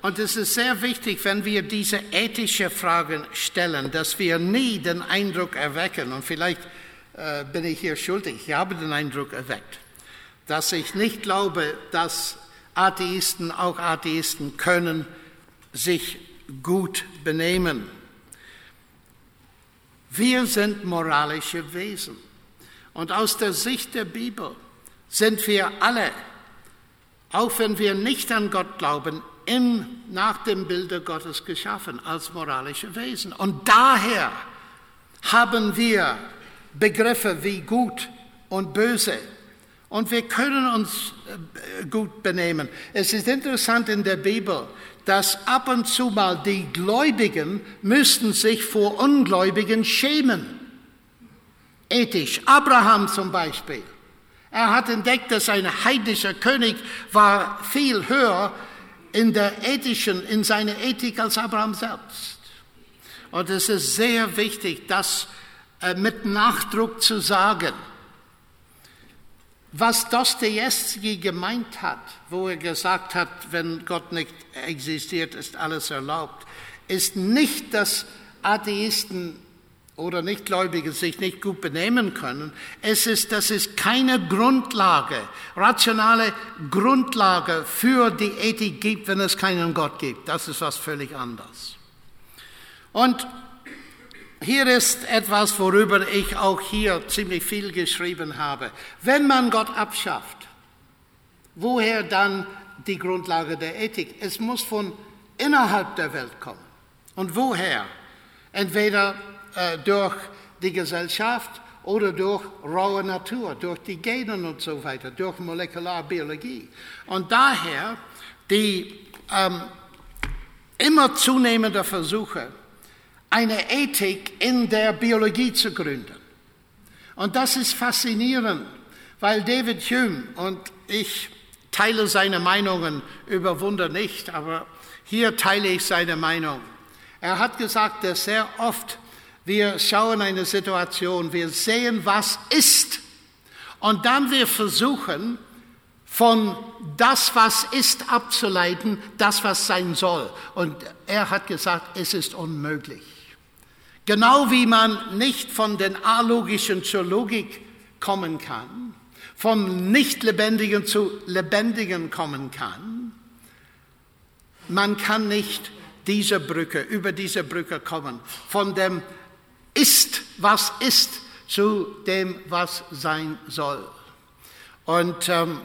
Und es ist sehr wichtig, wenn wir diese ethischen Fragen stellen, dass wir nie den Eindruck erwecken, und vielleicht äh, bin ich hier schuldig, ich habe den Eindruck erweckt, dass ich nicht glaube, dass Atheisten, auch Atheisten können sich gut benehmen. Wir sind moralische Wesen. Und aus der Sicht der Bibel sind wir alle, auch wenn wir nicht an Gott glauben, im, nach dem Bilde Gottes geschaffen als moralische Wesen. Und daher haben wir Begriffe wie gut und böse. Und wir können uns äh, gut benehmen. Es ist interessant in der Bibel, dass ab und zu mal die Gläubigen müssten sich vor Ungläubigen schämen. Ethisch. Abraham zum Beispiel. Er hat entdeckt, dass ein heidnischer König war viel höher in der ethischen, in seiner Ethik als Abraham selbst. Und es ist sehr wichtig, das äh, mit Nachdruck zu sagen. Was Dostoevsky gemeint hat, wo er gesagt hat, wenn Gott nicht existiert, ist alles erlaubt, ist nicht, dass Atheisten oder Nichtgläubige sich nicht gut benehmen können. Es ist, dass es keine Grundlage, rationale Grundlage für die Ethik gibt, wenn es keinen Gott gibt. Das ist was völlig anderes. Und hier ist etwas, worüber ich auch hier ziemlich viel geschrieben habe. Wenn man Gott abschafft, woher dann die Grundlage der Ethik? Es muss von innerhalb der Welt kommen. Und woher? Entweder äh, durch die Gesellschaft oder durch raue Natur, durch die Genen und so weiter, durch Molekularbiologie. Und daher die ähm, immer zunehmende Versuche, eine Ethik in der Biologie zu gründen. Und das ist faszinierend, weil David Hume, und ich teile seine Meinungen über Wunder nicht, aber hier teile ich seine Meinung. Er hat gesagt, dass sehr oft wir schauen eine Situation, wir sehen, was ist, und dann wir versuchen, von das, was ist, abzuleiten, das, was sein soll. Und er hat gesagt, es ist unmöglich. Genau wie man nicht von den alogischen zur Logik kommen kann, vom Nicht-Lebendigen zu Lebendigen kommen kann, man kann nicht diese Brücke, über diese Brücke kommen, von dem Ist, was ist, zu dem, was sein soll. Und, ähm,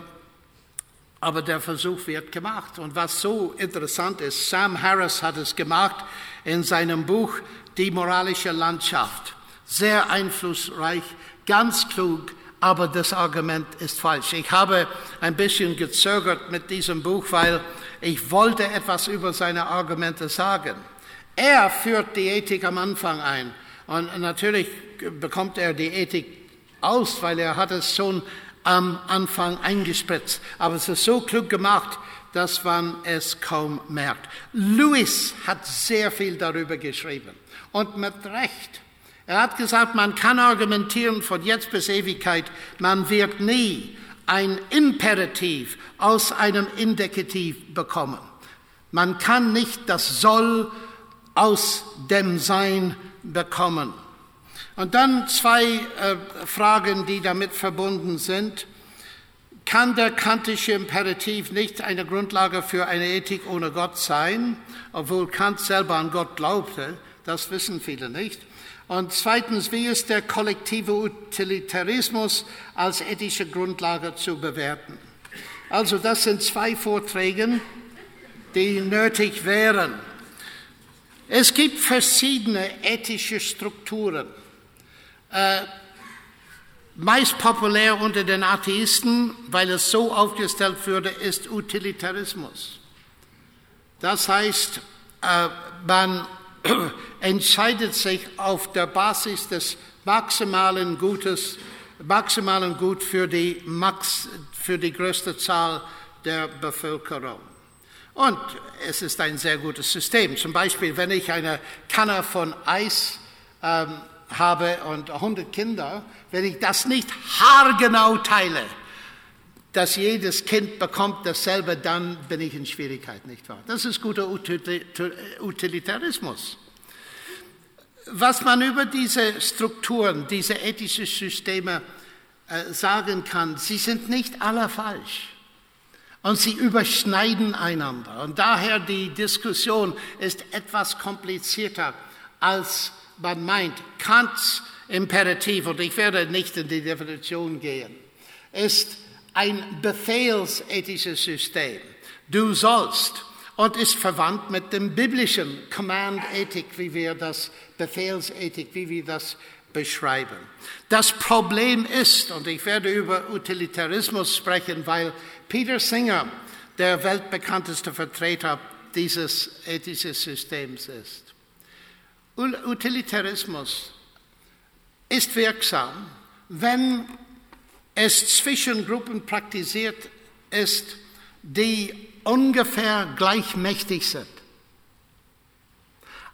aber der Versuch wird gemacht. Und was so interessant ist, Sam Harris hat es gemacht in seinem Buch die moralische Landschaft. Sehr einflussreich, ganz klug, aber das Argument ist falsch. Ich habe ein bisschen gezögert mit diesem Buch, weil ich wollte etwas über seine Argumente sagen. Er führt die Ethik am Anfang ein und natürlich bekommt er die Ethik aus, weil er hat es schon am Anfang eingespritzt. Aber es ist so klug gemacht, dass man es kaum merkt. Lewis hat sehr viel darüber geschrieben und mit Recht. Er hat gesagt, man kann argumentieren von jetzt bis Ewigkeit, man wird nie ein Imperativ aus einem Indikativ bekommen. Man kann nicht das Soll aus dem Sein bekommen. Und dann zwei äh, Fragen, die damit verbunden sind. Kann der kantische Imperativ nicht eine Grundlage für eine Ethik ohne Gott sein, obwohl Kant selber an Gott glaubte? Das wissen viele nicht. Und zweitens, wie ist der kollektive Utilitarismus als ethische Grundlage zu bewerten? Also das sind zwei Vorträge, die nötig wären. Es gibt verschiedene ethische Strukturen. Äh, meist populär unter den Atheisten, weil es so aufgestellt würde, ist Utilitarismus. Das heißt, äh, man entscheidet sich auf der Basis des maximalen Gutes, maximalen Gut für die, Max, für die größte Zahl der Bevölkerung. Und es ist ein sehr gutes System. Zum Beispiel, wenn ich eine Kanne von Eis ähm, habe und 100 Kinder, wenn ich das nicht haargenau teile, dass jedes Kind bekommt dasselbe, dann bin ich in Schwierigkeit, nicht wahr? Das ist guter Utilitarismus. Was man über diese Strukturen, diese ethischen Systeme äh, sagen kann, sie sind nicht alle falsch. Und sie überschneiden einander. Und daher die Diskussion ist etwas komplizierter, als man meint. Kants Imperativ, und ich werde nicht in die Definition gehen, ist ein befehlsethisches System. Du sollst und ist verwandt mit dem biblischen Command-Ethik, wie wir das Befehlsethik, wie wir das beschreiben. Das Problem ist, und ich werde über Utilitarismus sprechen, weil Peter Singer der weltbekannteste Vertreter dieses ethischen Systems ist. Utilitarismus ist wirksam, wenn es zwischen Gruppen praktiziert ist, die ungefähr gleichmächtig sind.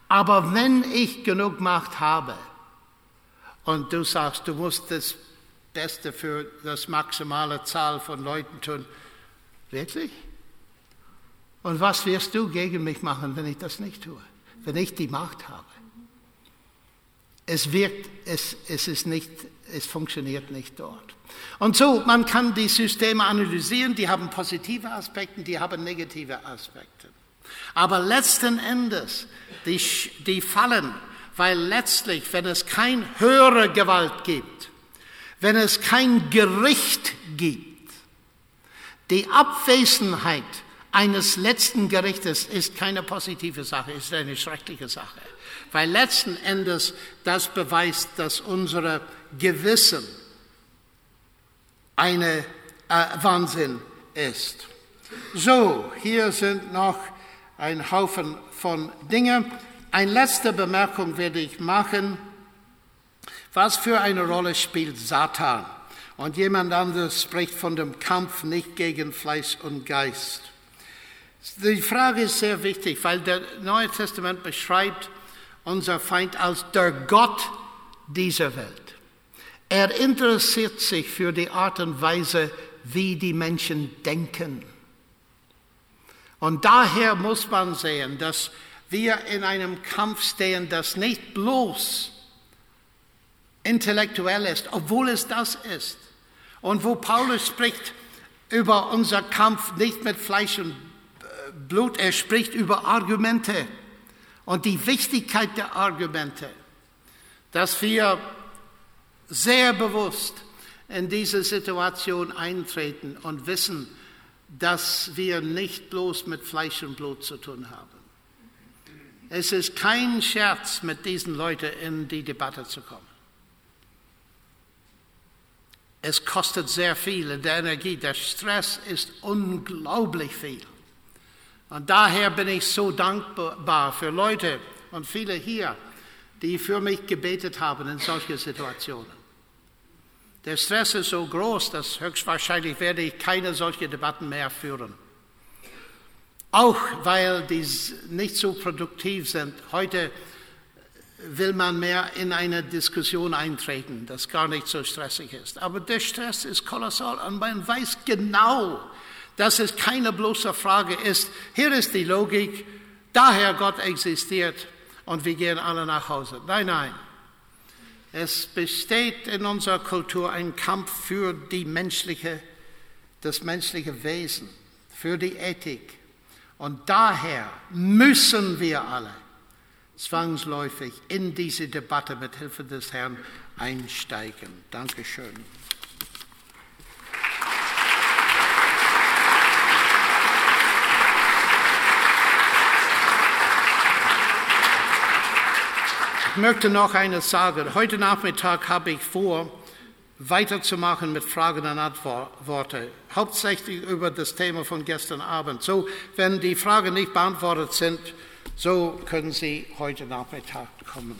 Aber wenn ich genug Macht habe und du sagst, du musst das Beste für das maximale Zahl von Leuten tun, wirklich? Und was wirst du gegen mich machen, wenn ich das nicht tue, wenn ich die Macht habe? Es wirkt, es, es ist nicht, es funktioniert nicht dort. Und so, man kann die Systeme analysieren, die haben positive Aspekte, die haben negative Aspekte. Aber letzten Endes, die, die fallen, weil letztlich, wenn es keine höhere Gewalt gibt, wenn es kein Gericht gibt, die Abwesenheit eines letzten Gerichtes ist keine positive Sache, ist eine schreckliche Sache. Weil letzten Endes das beweist, dass unsere Gewissen eine äh, Wahnsinn ist. So, hier sind noch ein Haufen von Dingen. Eine letzte Bemerkung werde ich machen. Was für eine Rolle spielt Satan? Und jemand anderes spricht von dem Kampf nicht gegen Fleisch und Geist. Die Frage ist sehr wichtig, weil das Neue Testament beschreibt unser Feind als der Gott dieser Welt. Er interessiert sich für die Art und Weise, wie die Menschen denken. Und daher muss man sehen, dass wir in einem Kampf stehen, das nicht bloß intellektuell ist, obwohl es das ist. Und wo Paulus spricht über unser Kampf nicht mit Fleisch und äh, Blut, er spricht über Argumente und die Wichtigkeit der Argumente, dass wir sehr bewusst in diese Situation eintreten und wissen, dass wir nicht bloß mit Fleisch und Blut zu tun haben. Es ist kein Scherz, mit diesen Leuten in die Debatte zu kommen. Es kostet sehr viel in der Energie. Der Stress ist unglaublich viel. Und daher bin ich so dankbar für Leute und viele hier, die für mich gebetet haben in solchen Situationen. Der Stress ist so groß, dass höchstwahrscheinlich werde ich keine solchen Debatten mehr führen. Auch weil die nicht so produktiv sind. Heute will man mehr in eine Diskussion eintreten, das gar nicht so stressig ist. Aber der Stress ist kolossal und man weiß genau, dass es keine bloße Frage ist. Hier ist die Logik, daher Gott existiert und wir gehen alle nach Hause. Nein, nein. Es besteht in unserer Kultur ein Kampf für die menschliche, das menschliche Wesen, für die Ethik. Und daher müssen wir alle zwangsläufig in diese Debatte mit Hilfe des Herrn einsteigen. Dankeschön. Ich möchte noch eines sagen. Heute Nachmittag habe ich vor, weiterzumachen mit Fragen und Antworten, hauptsächlich über das Thema von gestern Abend. So, wenn die Fragen nicht beantwortet sind, so können Sie heute Nachmittag kommen.